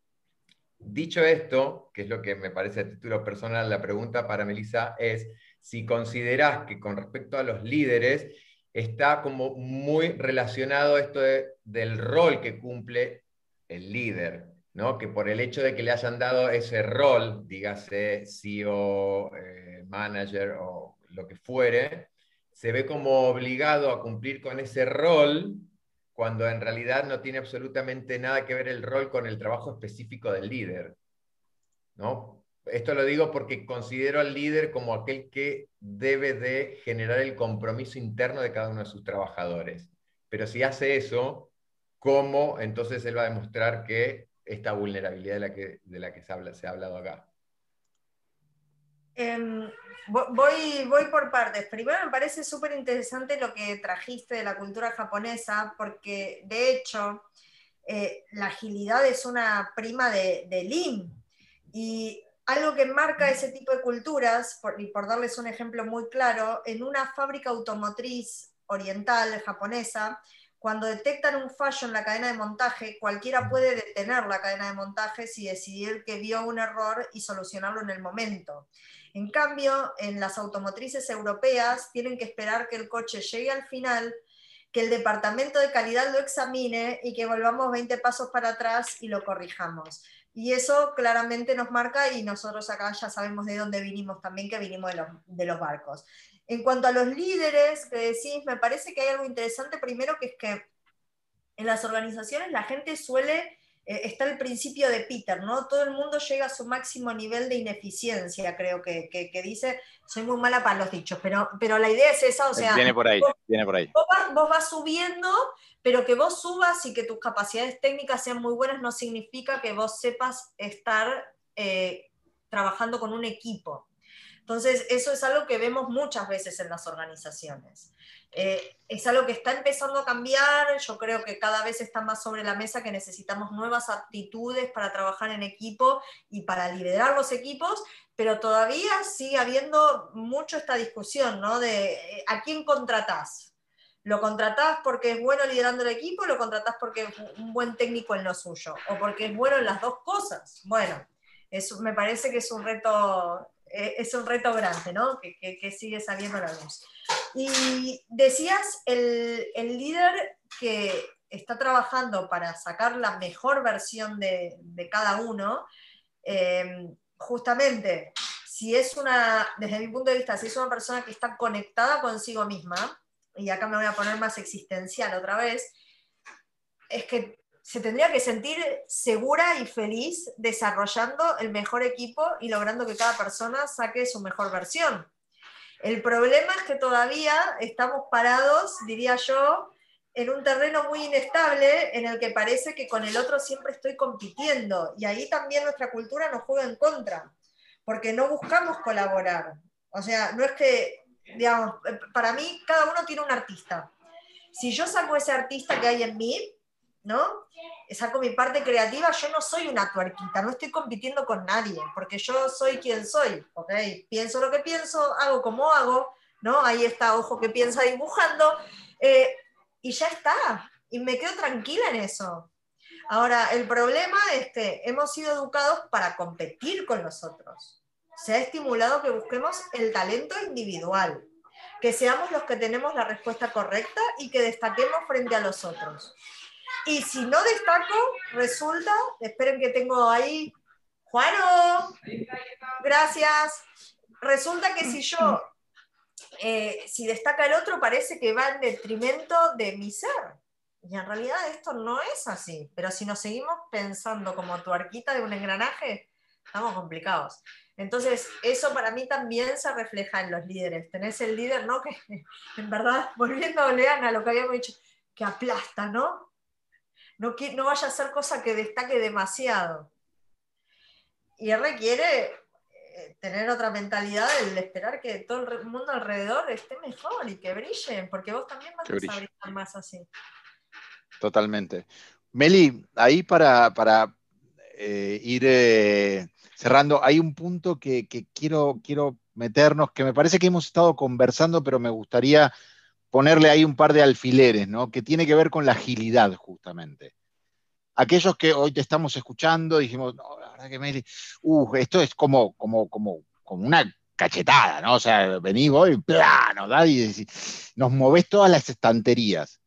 Dicho esto, que es lo que me parece a título personal, la pregunta para Melissa es si consideras que con respecto a los líderes, está como muy relacionado esto del rol que cumple el líder, ¿no? que por el hecho de que le hayan dado ese rol, dígase CEO, eh, manager o lo que fuere, se ve como obligado a cumplir con ese rol cuando en realidad no tiene absolutamente nada que ver el rol con el trabajo específico del líder. ¿no? Esto lo digo porque considero al líder como aquel que debe de generar el compromiso interno de cada uno de sus trabajadores. Pero si hace eso, cómo entonces él va a demostrar que esta vulnerabilidad de la que, de la que se, habla, se ha hablado acá. Em, voy, voy por partes. Primero me parece súper interesante lo que trajiste de la cultura japonesa, porque de hecho eh, la agilidad es una prima de, de Lean. Y algo que marca ese tipo de culturas, y por darles un ejemplo muy claro, en una fábrica automotriz oriental japonesa, cuando detectan un fallo en la cadena de montaje, cualquiera puede detener la cadena de montaje si decidir que vio un error y solucionarlo en el momento. En cambio, en las automotrices europeas tienen que esperar que el coche llegue al final, que el departamento de calidad lo examine y que volvamos 20 pasos para atrás y lo corrijamos. Y eso claramente nos marca y nosotros acá ya sabemos de dónde vinimos también, que vinimos de los, de los barcos. En cuanto a los líderes que decís, me parece que hay algo interesante primero, que es que en las organizaciones la gente suele, eh, está el principio de Peter, ¿no? Todo el mundo llega a su máximo nivel de ineficiencia, creo que, que, dice, soy muy mala para los dichos, pero, pero la idea es esa, o sea... Viene por ahí, viene por ahí. Vos vas, subiendo, pero que vos subas y que tus capacidades técnicas sean muy buenas no significa que vos sepas estar eh, trabajando con un equipo. Entonces, eso es algo que vemos muchas veces en las organizaciones. Eh, es algo que está empezando a cambiar, yo creo que cada vez está más sobre la mesa que necesitamos nuevas aptitudes para trabajar en equipo y para liderar los equipos, pero todavía sigue habiendo mucho esta discusión, ¿no? De eh, a quién contratás. ¿Lo contratás porque es bueno liderando el equipo o lo contratás porque es un buen técnico en lo suyo? ¿O porque es bueno en las dos cosas? Bueno, eso me parece que es un reto eh, es un reto grande, ¿no? Que, sigue saliendo a la luz. Y decías, el, líder que está trabajando para sacar la mejor versión de, cada uno, eh, justamente, si es una, desde mi punto de vista, si es una persona que está conectada consigo misma, y acá me voy a poner más existencial otra vez, es que se tendría que sentir segura y feliz desarrollando el mejor equipo y logrando que cada persona saque su mejor versión. El problema es que todavía estamos parados, diría yo, en un terreno muy inestable en el que parece que con el otro siempre estoy compitiendo. Y ahí también nuestra cultura nos juega en contra, porque no buscamos colaborar. O sea, no es que, digamos, para mí cada uno tiene un artista. Si yo saco ese artista que hay en mí, ¿no? Saco mi parte creativa, yo no soy una tuerquita, no estoy compitiendo con nadie, porque yo soy quien soy, ¿ok? Pienso lo que pienso, hago como hago, ¿no? Ahí está, ojo que piensa dibujando, eh, y ya está, y me quedo tranquila en eso. Ahora, el problema es que hemos sido educados para competir con los otros. Se ha estimulado que busquemos el talento individual, que seamos los que tenemos la respuesta correcta y que destaquemos frente a los otros. Y si no destaco, resulta, esperen que tengo ahí, Juano, gracias. Resulta que si yo, eh, si destaca el otro, parece que va en detrimento de mi ser. Y en realidad esto no es así. Pero si nos seguimos pensando como tu arquita de un engranaje, estamos complicados. Entonces, eso para mí también se refleja en los líderes. Tenés el líder, ¿no? Que en verdad, volviendo a Leana, lo que habíamos dicho, que aplasta, ¿no? No, no vaya a ser cosa que destaque demasiado. Y requiere eh, tener otra mentalidad, el esperar que todo el mundo alrededor esté mejor y que brille, porque vos también vas a brillar más así. Totalmente. Meli, ahí para, para eh, ir eh, cerrando, hay un punto que, que, quiero, quiero meternos, que me parece que hemos estado conversando, pero me gustaría ponerle ahí un par de alfileres, ¿no? Que tiene que ver con la agilidad, justamente. Aquellos que hoy te estamos escuchando, dijimos, no, la verdad que me... Uh, esto es como, como, como, como una cachetada, ¿no? O sea, venís vos y plano, da y nos movés todas las estanterías.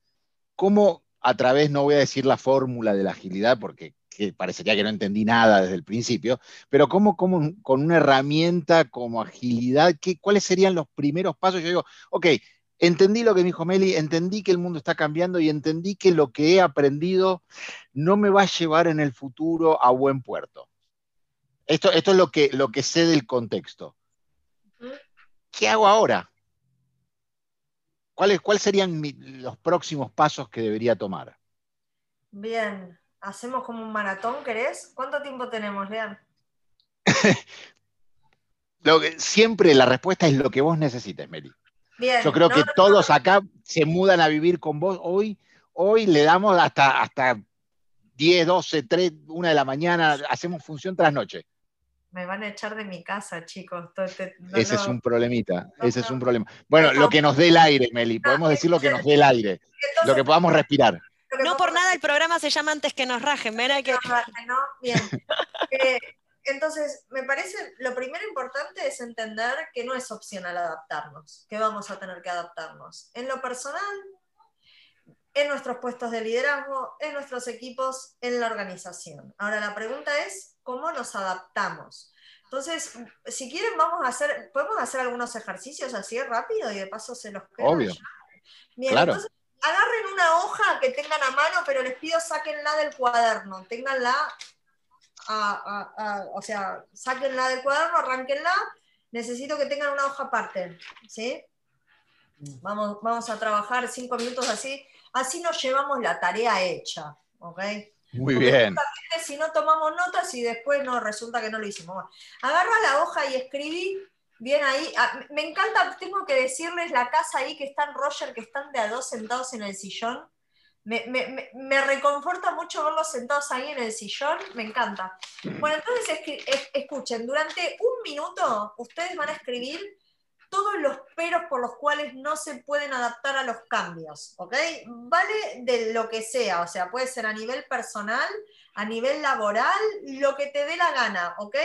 ¿Cómo a través, no voy a decir la fórmula de la agilidad, porque parecería que no entendí nada desde el principio, pero cómo, cómo con una herramienta como agilidad, ¿qué, ¿cuáles serían los primeros pasos? Yo digo, ok, entendí lo que me dijo Meli, entendí que el mundo está cambiando y entendí que lo que he aprendido no me va a llevar en el futuro a buen puerto. Esto, esto es lo que, lo que sé del contexto. ¿Qué hago ahora? ¿Cuáles, ¿Cuáles serían los próximos pasos que debería tomar? Bien, hacemos como un maratón, ¿querés? ¿Cuánto tiempo tenemos, Lean? Lo que- siempre la respuesta es lo que vos necesites, Meli. Bien. Yo creo no, que no, todos acá se mudan a vivir con vos hoy. Hoy le damos hasta, hasta 10, 12, 3, 1 de la mañana, hacemos función tras noche. Me van a echar de mi casa, chicos. Ese es un problemita, No, ese es un problema. Bueno, No, lo que nos dé el aire, Meli, podemos decir lo que nos dé el aire, Entonces, lo que podamos respirar. No por nada el programa se llama Antes que nos rajen, mira que... Bien. Eh, entonces, me parece, lo primero importante es entender que no es opcional adaptarnos, que vamos a tener que adaptarnos. En lo personal, en nuestros puestos de liderazgo, en nuestros equipos, en la organización. Ahora, la pregunta es, ¿cómo nos adaptamos? Entonces, si quieren, vamos a hacer, podemos hacer algunos ejercicios así rápido y de paso se los quedo Obvio. Bien, Claro. entonces agarren una hoja que tengan a mano, pero les pido sáquenla del cuaderno, ténganla, a- a- a- o sea, sáquenla del cuaderno, arránquenla, necesito que tengan una hoja aparte, ¿sí? Vamos, vamos a trabajar cinco minutos así, así nos llevamos la tarea hecha, ¿ok? Muy Porque bien. justamente Si no tomamos notas y después no resulta que no lo hicimos. Bueno, agarra la hoja y escribí bien ahí. Ah, me encanta, tengo que decirles la casa ahí que están Roger, que están de a dos sentados en el sillón. Me, reconforta mucho verlos sentados ahí en el sillón, me encanta. Bueno, entonces escuchen, durante un minuto ustedes van a escribir todos los peros por los cuales no se pueden adaptar a los cambios, ¿ok? Vale de lo que sea, o sea, puede ser a nivel personal, a nivel laboral, lo que te dé la gana, ¿ok?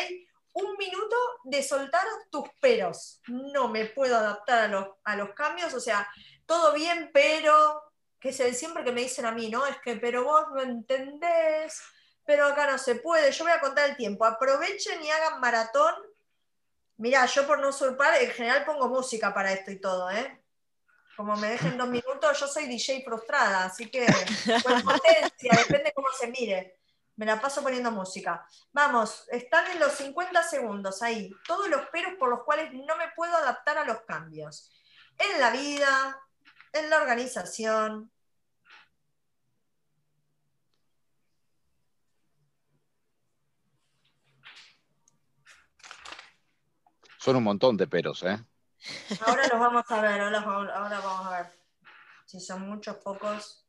Un minuto de soltar tus peros. No me puedo adaptar a los, a los cambios, o sea, todo bien, pero, que es el siempre que me dicen a mí, ¿no? Es que, pero vos no entendés, pero acá no se puede. Yo voy a contar el tiempo. Aprovechen y hagan maratón. Mirá, yo por no usurpar, en general pongo música para esto y todo, ¿eh? Como me dejen dos minutos, yo soy DJ frustrada, así que con potencia, depende cómo se mire. Me la paso poniendo música. Vamos, están en los 50 segundos ahí. Todos los peros por los cuales no me puedo adaptar a los cambios. En la vida, en la organización. Son un montón de peros, ¿eh? Ahora los vamos a ver, ahora, ahora vamos a ver. Si son muchos, pocos.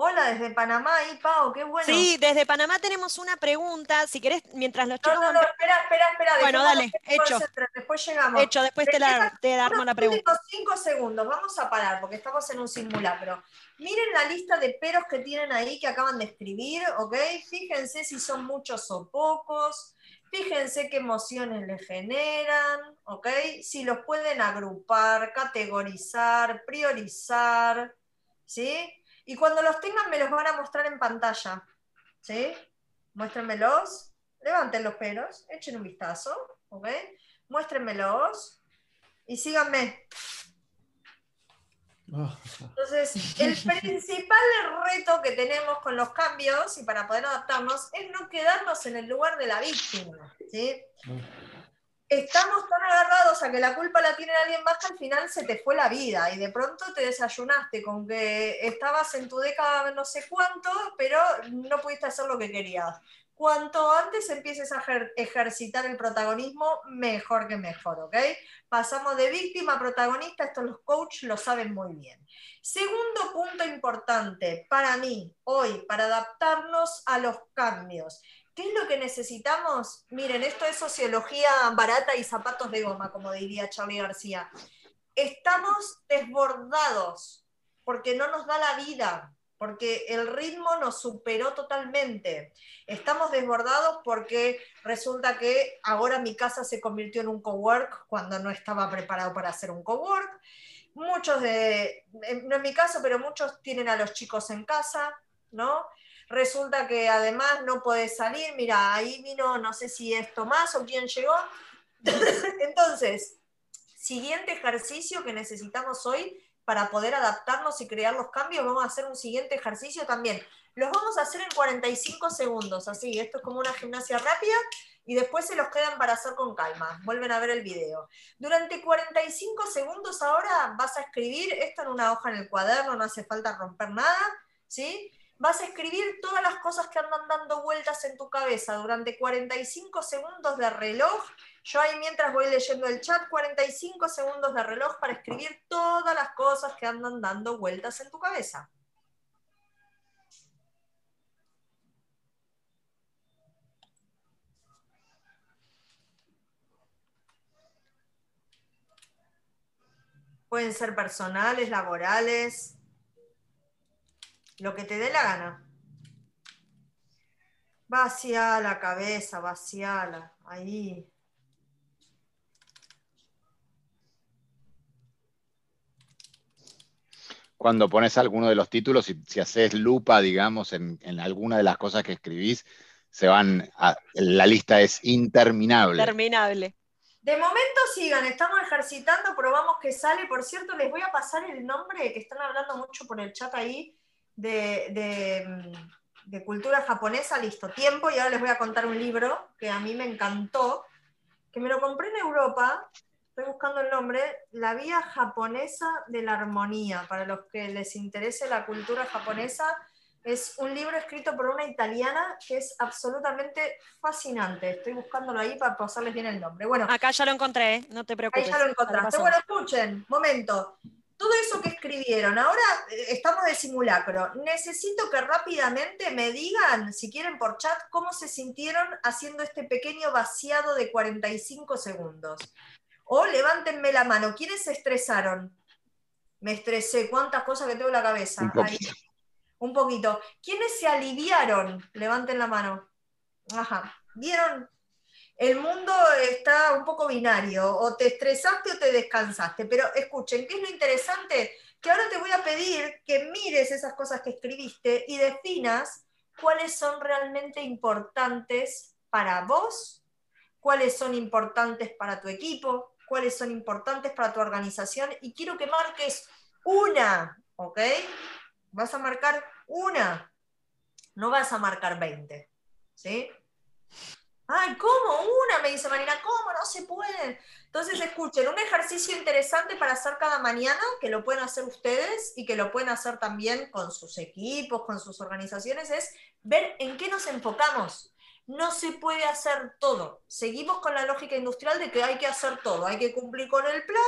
Hola, desde Panamá, ahí, Pau, qué bueno. Sí, desde Panamá tenemos una pregunta. Si querés, mientras los No, chicos no, van no, espera, espera, espera. Bueno, dale, hecho. Después llegamos. hecho, después te, la, te armo la pregunta. cinco segundos, vamos a parar porque estamos en un simulacro. Miren la lista de peros que tienen ahí que acaban de escribir, ¿ok? Fíjense si son muchos o pocos. Fíjense qué emociones les generan, ¿ok? Si los pueden agrupar, categorizar, priorizar, ¿sí? Y cuando los tengan me los van a mostrar en pantalla, ¿sí? Muéstrenmelos, levanten los pelos, echen un vistazo, ¿ok? Muéstrenmelos y síganme. Entonces, el principal reto que tenemos con los cambios y para poder adaptarnos es no quedarnos en el lugar de la víctima. ¿sí? Estamos tan agarrados a que la culpa la tiene alguien más que al final se te fue la vida y de pronto te desayunaste con que estabas en tu década no sé cuánto, pero no pudiste hacer lo que querías. Cuanto antes empieces a ejer- ejercitar el protagonismo, mejor que mejor, ¿ok? Pasamos de víctima a protagonista, esto los coaches lo saben muy bien. Segundo punto importante para mí hoy, para adaptarnos a los cambios. ¿Qué es lo que necesitamos? Miren, esto es sociología barata y zapatos de goma, como diría Charlie García. Estamos desbordados porque no nos da la vida, porque el ritmo nos superó totalmente. Estamos desbordados porque resulta que ahora mi casa se convirtió en un cowork cuando no estaba preparado para hacer un cowork. Muchos de, no en mi caso, pero muchos tienen a los chicos en casa, ¿no? Resulta que además no podés salir, mira, ahí vino, no sé si es Tomás o quién llegó. Entonces, siguiente ejercicio que necesitamos hoy para poder adaptarnos y crear los cambios, vamos a hacer un siguiente ejercicio también. Los vamos a hacer en 45 segundos, así, esto es como una gimnasia rápida y después se los quedan para hacer con calma. Vuelven a ver el video. Durante 45 segundos ahora vas a escribir esto en una hoja en el cuaderno, no hace falta romper nada. ¿sí? Vas a escribir todas las cosas que andan dando vueltas en tu cabeza durante 45 segundos de reloj. Yo ahí mientras voy leyendo el chat, 45 segundos de reloj para escribir todas las cosas que andan dando vueltas en tu cabeza. Pueden ser personales, laborales, lo que te dé la gana. Vacía la cabeza, vaciala, ahí. Cuando pones alguno de los títulos, si, si haces lupa, digamos, en, en, alguna de las cosas que escribís, se van a, la lista es interminable. Interminable. De momento sigan, estamos ejercitando, probamos que sale. Por cierto, les voy a pasar el nombre que están hablando mucho por el chat ahí de, de, de, cultura japonesa. Listo, tiempo. Y ahora les voy a contar un libro que a mí me encantó, que me lo compré en Europa. Estoy buscando el nombre. La vía japonesa de la armonía. Para los que les interese la cultura japonesa es un libro escrito por una italiana que es absolutamente fascinante. Estoy buscándolo ahí para pasarles bien el nombre. Bueno, acá ya lo encontré, no te preocupes. Ahí ya lo encontraste. Bueno, escuchen, momento. Todo eso que escribieron, ahora eh, estamos de simulacro. Necesito que rápidamente me digan, si quieren por chat, cómo se sintieron haciendo este pequeño vaciado de 45 segundos. O levántenme la mano. ¿Quiénes se estresaron? Me estresé. ¿Cuántas cosas que tengo en la cabeza? Ahí. Un poquito. ¿Quiénes se aliviaron? Levanten la mano. Ajá. ¿Vieron? El mundo está un poco binario. O te estresaste o te descansaste. Pero escuchen, ¿qué es lo interesante? Que ahora te voy a pedir que mires esas cosas que escribiste y definas cuáles son realmente importantes para vos, cuáles son importantes para tu equipo, cuáles son importantes para tu organización. Y quiero que marques una, ¿ok? Vas a marcar una, no vas a marcar 20. ¿Sí? Ay, ¿cómo? Una, me dice Marina, ¿cómo? No se puede. Entonces, escuchen, un ejercicio interesante para hacer cada mañana, que lo pueden hacer ustedes y que lo pueden hacer también con sus equipos, con sus organizaciones, es ver en qué nos enfocamos. No se puede hacer todo. Seguimos con la lógica industrial de que hay que hacer todo, hay que cumplir con el plan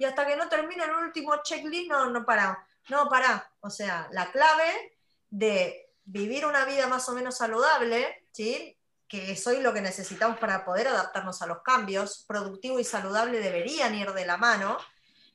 y hasta que no termine el último checklist no, no para. No, para. O sea, la clave de vivir una vida más o menos saludable, ¿sí? Que es hoy lo que necesitamos para poder adaptarnos a los cambios, productivo y saludable deberían ir de la mano,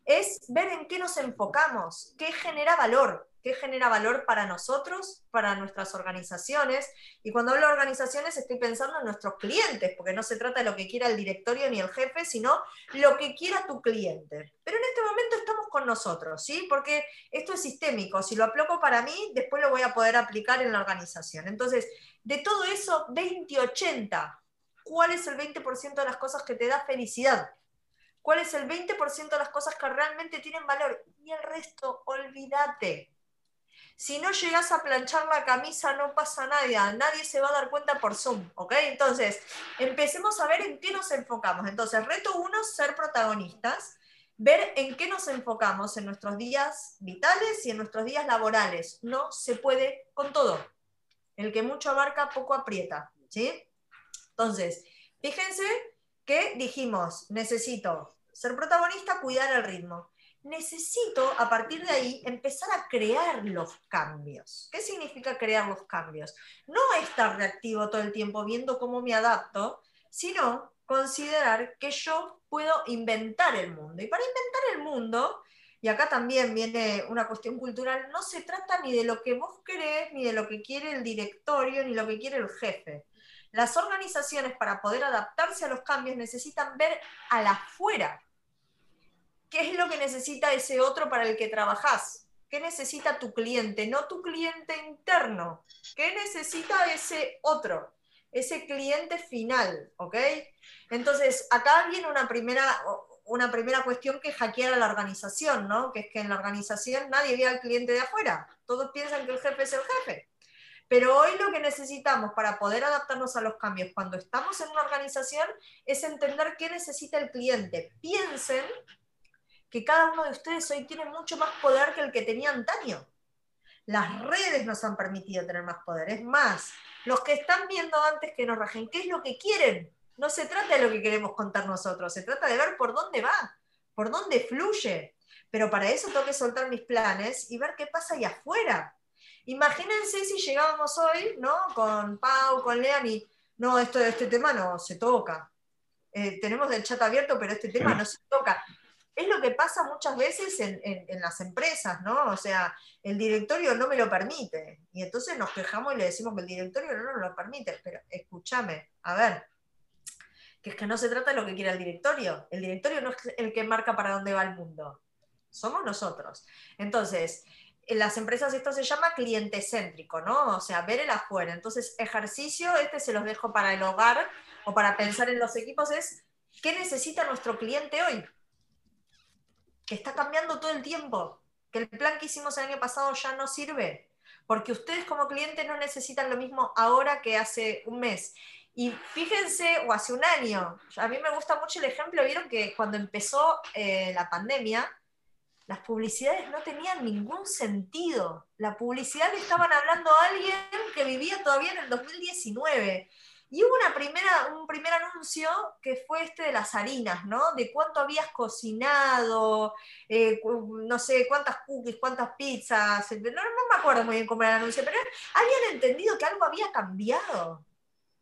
es ver en qué nos enfocamos, qué genera valor, qué genera valor para nosotros, para nuestras organizaciones. Y cuando hablo de organizaciones estoy pensando en nuestros clientes, porque no se trata de lo que quiera el directorio ni el jefe, sino lo que quiera tu cliente. Pero en este momento estamos con nosotros, ¿sí? Porque esto es sistémico. Si lo aplico para mí, después lo voy a poder aplicar en la organización. Entonces, de todo eso, 20-80. ¿Cuál es el 20% de las cosas que te da felicidad? ¿Cuál es el 20% de las cosas que realmente tienen valor? Y el resto, olvídate. Si no llegas a planchar la camisa, no pasa nada, nadie se va a dar cuenta por Zoom, ¿ok? Entonces, empecemos a ver en qué nos enfocamos. Entonces, reto uno, ser protagonistas, ver en qué nos enfocamos en nuestros días vitales y en nuestros días laborales. No se puede con todo. El que mucho abarca, poco aprieta, ¿sí? Entonces, fíjense que dijimos, necesito ser protagonista, cuidar el ritmo necesito a partir de ahí empezar a crear los cambios. ¿Qué significa crear los cambios? No estar reactivo todo el tiempo viendo cómo me adapto, sino considerar que yo puedo inventar el mundo. Y para inventar el mundo, y acá también viene una cuestión cultural, no se trata ni de lo que vos querés, ni de lo que quiere el directorio, ni lo que quiere el jefe. Las organizaciones para poder adaptarse a los cambios necesitan ver a la afuera ¿Qué es lo que necesita ese otro para el que trabajas? ¿Qué necesita tu cliente? No tu cliente interno. ¿Qué necesita ese otro? Ese cliente final, ¿ok? Entonces, acá viene una primera, una primera cuestión que hackear a la organización, ¿no? Que es que en la organización nadie ve al cliente de afuera. Todos piensan que el jefe es el jefe. Pero hoy lo que necesitamos para poder adaptarnos a los cambios cuando estamos en una organización es entender qué necesita el cliente. Piensen que cada uno de ustedes hoy tiene mucho más poder que el que tenía antaño. Las redes nos han permitido tener más poder. Es más, los que están viendo antes que nos rajen, ¿qué es lo que quieren? No se trata de lo que queremos contar nosotros, se trata de ver por dónde va, por dónde fluye. Pero para eso tengo que soltar mis planes y ver qué pasa ahí afuera. Imagínense si llegábamos hoy, ¿no? Con Pau, con Lean y, no, esto, este tema no se toca. Eh, tenemos el chat abierto, pero este tema no se toca es lo que pasa muchas veces en, las empresas, ¿no? O sea, el directorio no me lo permite. Y entonces nos quejamos y le decimos que el directorio no nos lo permite. Pero escúchame, a ver, que es que no se trata de lo que quiera el directorio. El directorio no es el que marca para dónde va el mundo. Somos nosotros. Entonces, en las empresas esto se llama cliente céntrico, ¿no? O sea, ver el afuera. Entonces, ejercicio, este se los dejo para el hogar o para pensar en los equipos, es ¿qué necesita nuestro cliente hoy? que está cambiando todo el tiempo, que el plan que hicimos el año pasado ya no sirve, porque ustedes como clientes no necesitan lo mismo ahora que hace un mes. Y fíjense, o hace un año, a mí me gusta mucho el ejemplo, vieron que cuando empezó eh, la pandemia, las publicidades no tenían ningún sentido. La publicidad le estaban hablando a alguien que vivía todavía en el 2019. Y hubo una primera, un primer anuncio que fue este de las harinas, ¿no? De cuánto habías cocinado, eh, no sé, cuántas cookies, cuántas pizzas. No, no me acuerdo muy bien cómo era el anuncio, pero habían entendido que algo había cambiado.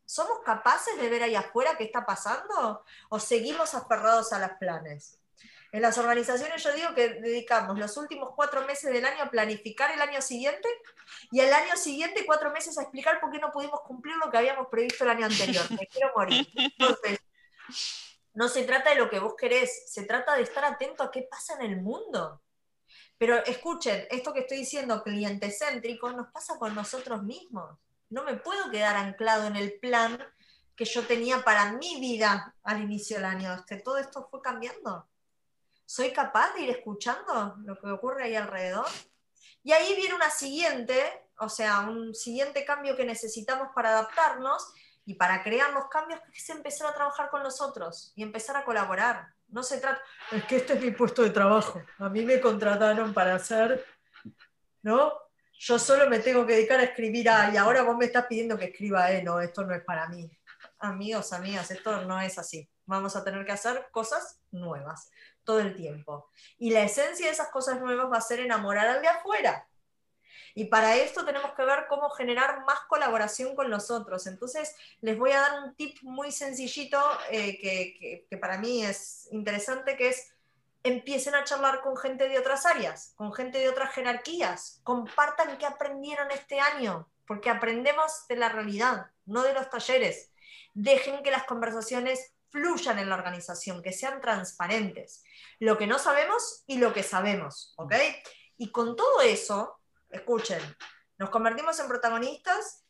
¿Somos capaces de ver ahí afuera qué está pasando? ¿O seguimos aferrados a los planes? En las organizaciones yo digo que dedicamos los últimos cuatro meses del año a planificar el año siguiente y el año siguiente cuatro meses a explicar por qué no pudimos cumplir lo que habíamos previsto el año anterior. Me quiero morir. Entonces, no se trata de lo que vos querés, se trata de estar atento a qué pasa en el mundo. Pero escuchen, esto que estoy diciendo, cliente céntrico, nos pasa con nosotros mismos. No me puedo quedar anclado en el plan que yo tenía para mi vida al inicio del año. Este, todo esto fue cambiando. ¿Soy capaz de ir escuchando lo que ocurre ahí alrededor? Y ahí viene una siguiente, o sea, un siguiente cambio que necesitamos para adaptarnos y para crear los cambios, que es empezar a trabajar con nosotros y empezar a colaborar. No se trata, es que este es mi puesto de trabajo, a mí me contrataron para hacer, ¿no? Yo solo me tengo que dedicar a escribir A y ahora vos me estás pidiendo que escriba E, no, esto no es para mí. Amigos, amigas, esto no es así. Vamos a tener que hacer cosas nuevas todo el tiempo. Y la esencia de esas cosas nuevas va a ser enamorar al de afuera. Y para esto tenemos que ver cómo generar más colaboración con los otros. Entonces, les voy a dar un tip muy sencillito eh, que, que para mí es interesante, que es empiecen a charlar con gente de otras áreas, con gente de otras jerarquías, compartan qué aprendieron este año, porque aprendemos de la realidad, no de los talleres. Dejen que las conversaciones fluyan en la organización, que sean transparentes. Lo que no sabemos y lo que sabemos, ¿ok? Y con todo eso, escuchen, nos convertimos en protagonistas,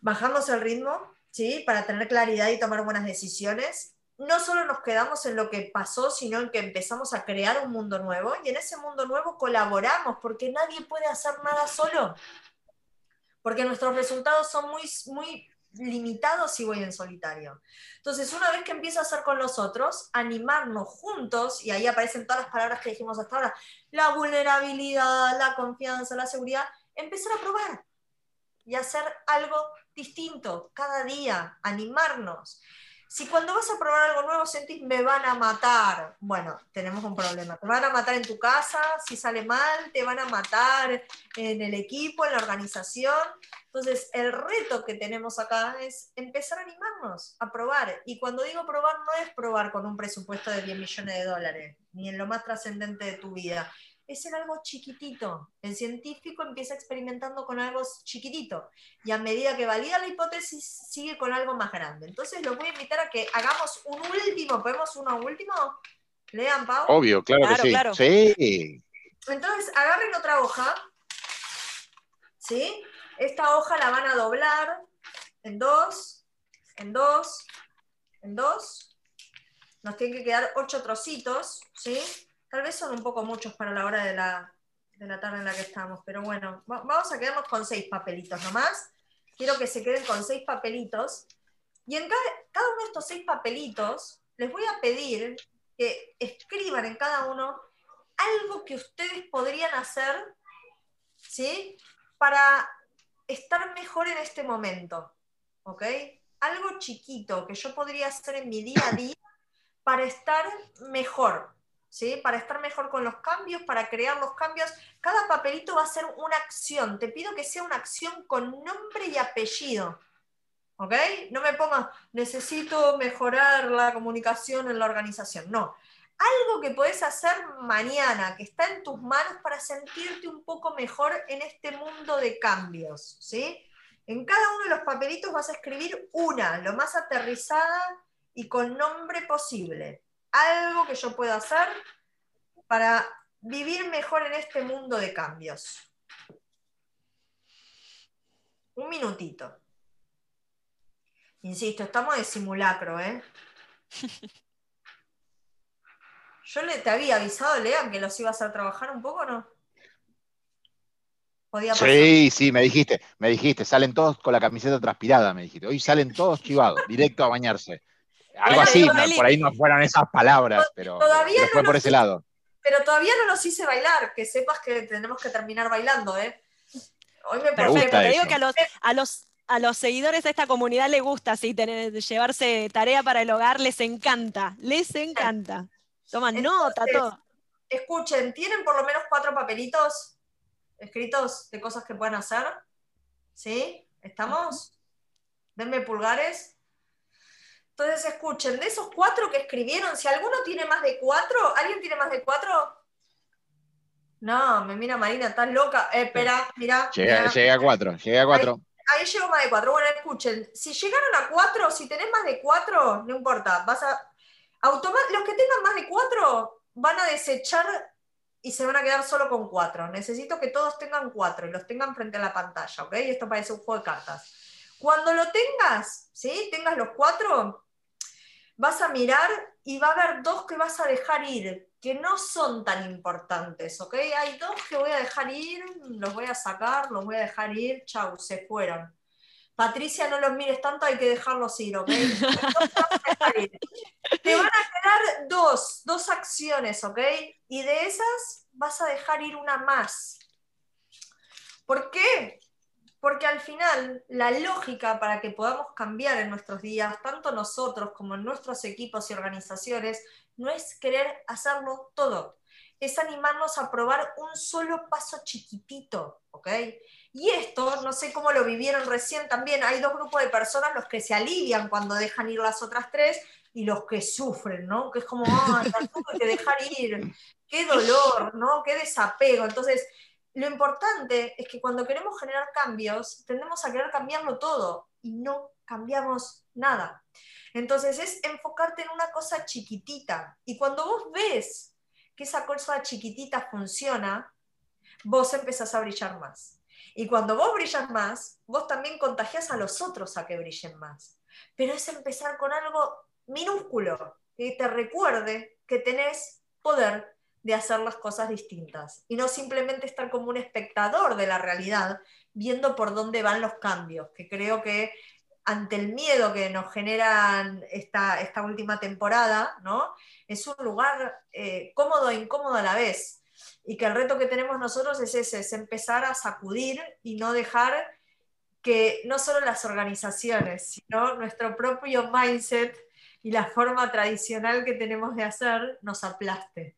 bajamos el ritmo, ¿sí? Para tener claridad y tomar buenas decisiones. No solo nos quedamos en lo que pasó, sino en que empezamos a crear un mundo nuevo y en ese mundo nuevo colaboramos, porque nadie puede hacer nada solo porque nuestros resultados son muy, muy limitado si voy en solitario. Entonces, una vez que empiezo a hacer con los otros, animarnos juntos, y ahí aparecen todas las palabras que dijimos hasta ahora, la vulnerabilidad, la confianza, la seguridad, empezar a probar y hacer algo distinto cada día, animarnos. Si cuando vas a probar algo nuevo sentís me van a matar, bueno, tenemos un problema. Te van a matar en tu casa, si sale mal, te van a matar en el equipo, en la organización. Entonces, el reto que tenemos acá es empezar a animarnos a probar. Y cuando digo probar, no es probar con un presupuesto de 10 millones de dólares, ni en lo más trascendente de tu vida es en algo chiquitito. El científico empieza experimentando con algo chiquitito y a medida que valida la hipótesis sigue con algo más grande. Entonces los voy a invitar a que hagamos un último, ¿podemos uno último? Lean, Pau. Obvio, claro, que sí. Claro. Sí. Entonces agarren otra hoja, ¿sí? Esta hoja la van a doblar en dos, en dos, en dos. Nos tienen que quedar ocho trocitos, ¿sí? Tal vez son un poco muchos para la hora de la, tarde en la que estamos, pero bueno, vamos a quedarnos con seis papelitos nomás. Quiero que se queden con seis papelitos. Y en cada, cada uno de estos seis papelitos les voy a pedir que escriban en cada uno algo que ustedes podrían hacer ¿sí? Para estar mejor en este momento, ¿ok? Algo chiquito que yo podría hacer en mi día a día para estar mejor, ¿sí? Para estar mejor con los cambios, para crear los cambios. Cada papelito va a ser una acción. Te pido que sea una acción con nombre y apellido. ¿Ok? No me pongas, necesito mejorar la comunicación en la organización. No. Algo que puedes hacer mañana, que está en tus manos para sentirte un poco mejor en este mundo de cambios. ¿sí? En cada uno de los papelitos vas a escribir una, lo más aterrizada y con nombre posible. Algo que yo pueda hacer para vivir mejor en este mundo de cambios. Un minutito. Insisto, estamos de simulacro, ¿eh? Yo le, te había avisado, Lean, que los iba a hacer trabajar un poco, ¿no? Podía pasar. Sí, sí, me dijiste, me dijiste, salen todos con la camiseta transpirada, me dijiste. Hoy salen todos chivados, directo a bañarse. Algo así, por ahí no fueron esas palabras, pero, todavía fue por ese lado. Pero todavía no los hice bailar, que sepas que tenemos que terminar bailando, ¿eh? Hoy me, Perfecto, te digo que a los, a los a los seguidores de esta comunidad les gusta así tener, llevarse tarea para el hogar, les encanta, les encanta. Toman nota, todo. Escuchen, ¿tienen por lo menos cuatro papelitos escritos de cosas que pueden hacer? ¿Sí? ¿Estamos? Denme pulgares. Entonces, escuchen, de esos cuatro que escribieron, si alguno tiene más de cuatro, ¿alguien tiene más de cuatro? No, me mira Marina, estás loca. Eh, espera, mira. Llegué, a cuatro, llegué a cuatro. Ahí, llegó más de cuatro. Bueno, escuchen, si llegaron a cuatro, si tenés más de cuatro, no importa, vas a. los que tengan más de cuatro van a desechar y se van a quedar solo con cuatro. Necesito que todos tengan cuatro y los tengan frente a la pantalla, ¿ok? Esto parece un juego de cartas. Cuando lo tengas, ¿sí? Tengas los cuatro, vas a mirar y va a haber dos que vas a dejar ir, que no son tan importantes, ¿ok? Hay dos que voy a dejar ir, los voy a sacar, los voy a dejar ir, chau, se fueron. Patricia, no los mires tanto, hay que dejarlos ir, ¿ok? Te van a quedar dos, dos acciones, ¿ok? Y de esas vas a dejar ir una más. ¿Por qué? Porque al final la lógica para que podamos cambiar en nuestros días, tanto nosotros como en nuestros equipos y organizaciones, no es querer hacerlo todo, es animarnos a probar un solo paso chiquitito, ¿ok? Y esto, no sé cómo lo vivieron recién también, hay dos grupos de personas, los que se alivian cuando dejan ir las otras tres y los que sufren, ¿no? Que es como, la tuve que dejar ir, qué dolor, ¿no? Qué desapego. Entonces, lo importante es que cuando queremos generar cambios, tendemos a querer cambiarlo todo y no cambiamos nada. Entonces es enfocarte en una cosa chiquitita. Y cuando vos ves que esa cosa chiquitita funciona, vos empezás a brillar más. Y cuando vos brillas más, vos también contagias a los otros a que brillen más. Pero es empezar con algo minúsculo, que te recuerde que tenés poder de hacer las cosas distintas y no simplemente estar como un espectador de la realidad viendo por dónde van los cambios, que creo que ante el miedo que nos generan esta, esta última temporada, ¿no? es un lugar eh, cómodo e incómodo a la vez. Y que el reto que tenemos nosotros es ese, es empezar a sacudir y no dejar que no solo las organizaciones, sino nuestro propio mindset y la forma tradicional que tenemos de hacer nos aplaste.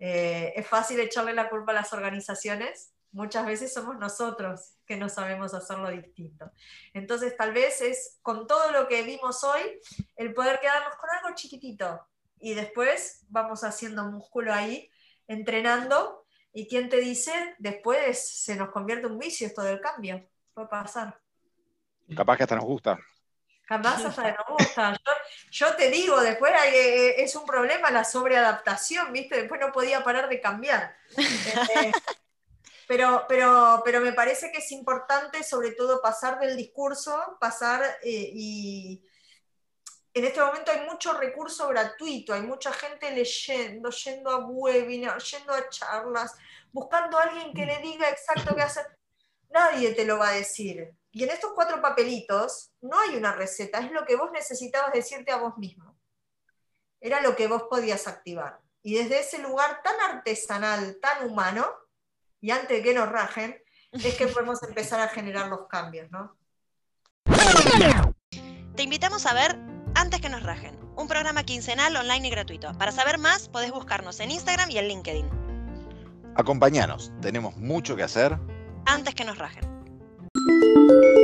Eh, es fácil echarle la culpa a las organizaciones, muchas veces somos nosotros que no sabemos hacerlo distinto. Entonces, tal vez es con todo lo que vimos hoy, el poder quedarnos con algo chiquitito y después vamos haciendo músculo ahí, entrenando. ¿Y quién te dice? Después se nos convierte un vicio esto del cambio. Puede pasar. Capaz que hasta nos gusta. Capaz hasta. Yo, te digo, después eh, es un problema la sobreadaptación, ¿viste? Después no podía parar de cambiar. Eh, pero, pero, pero me parece que es importante sobre todo pasar del discurso, pasar eh, y en este momento hay mucho recurso gratuito, hay mucha gente leyendo, yendo a webinars, yendo a charlas, buscando a alguien que le diga exacto qué hacer. Nadie te lo va a decir. Y en estos cuatro papelitos no hay una receta, es lo que vos necesitabas decirte a vos mismo. Era lo que vos podías activar. Y desde ese lugar tan artesanal, tan humano, y antes de que nos rajen, es que podemos empezar a generar los cambios, ¿no? Te invitamos a ver Antes que nos rajen, un programa quincenal online y gratuito. Para saber más, podés buscarnos en Instagram y en LinkedIn. Acompáñanos, tenemos mucho que hacer. Antes que nos rajen. Música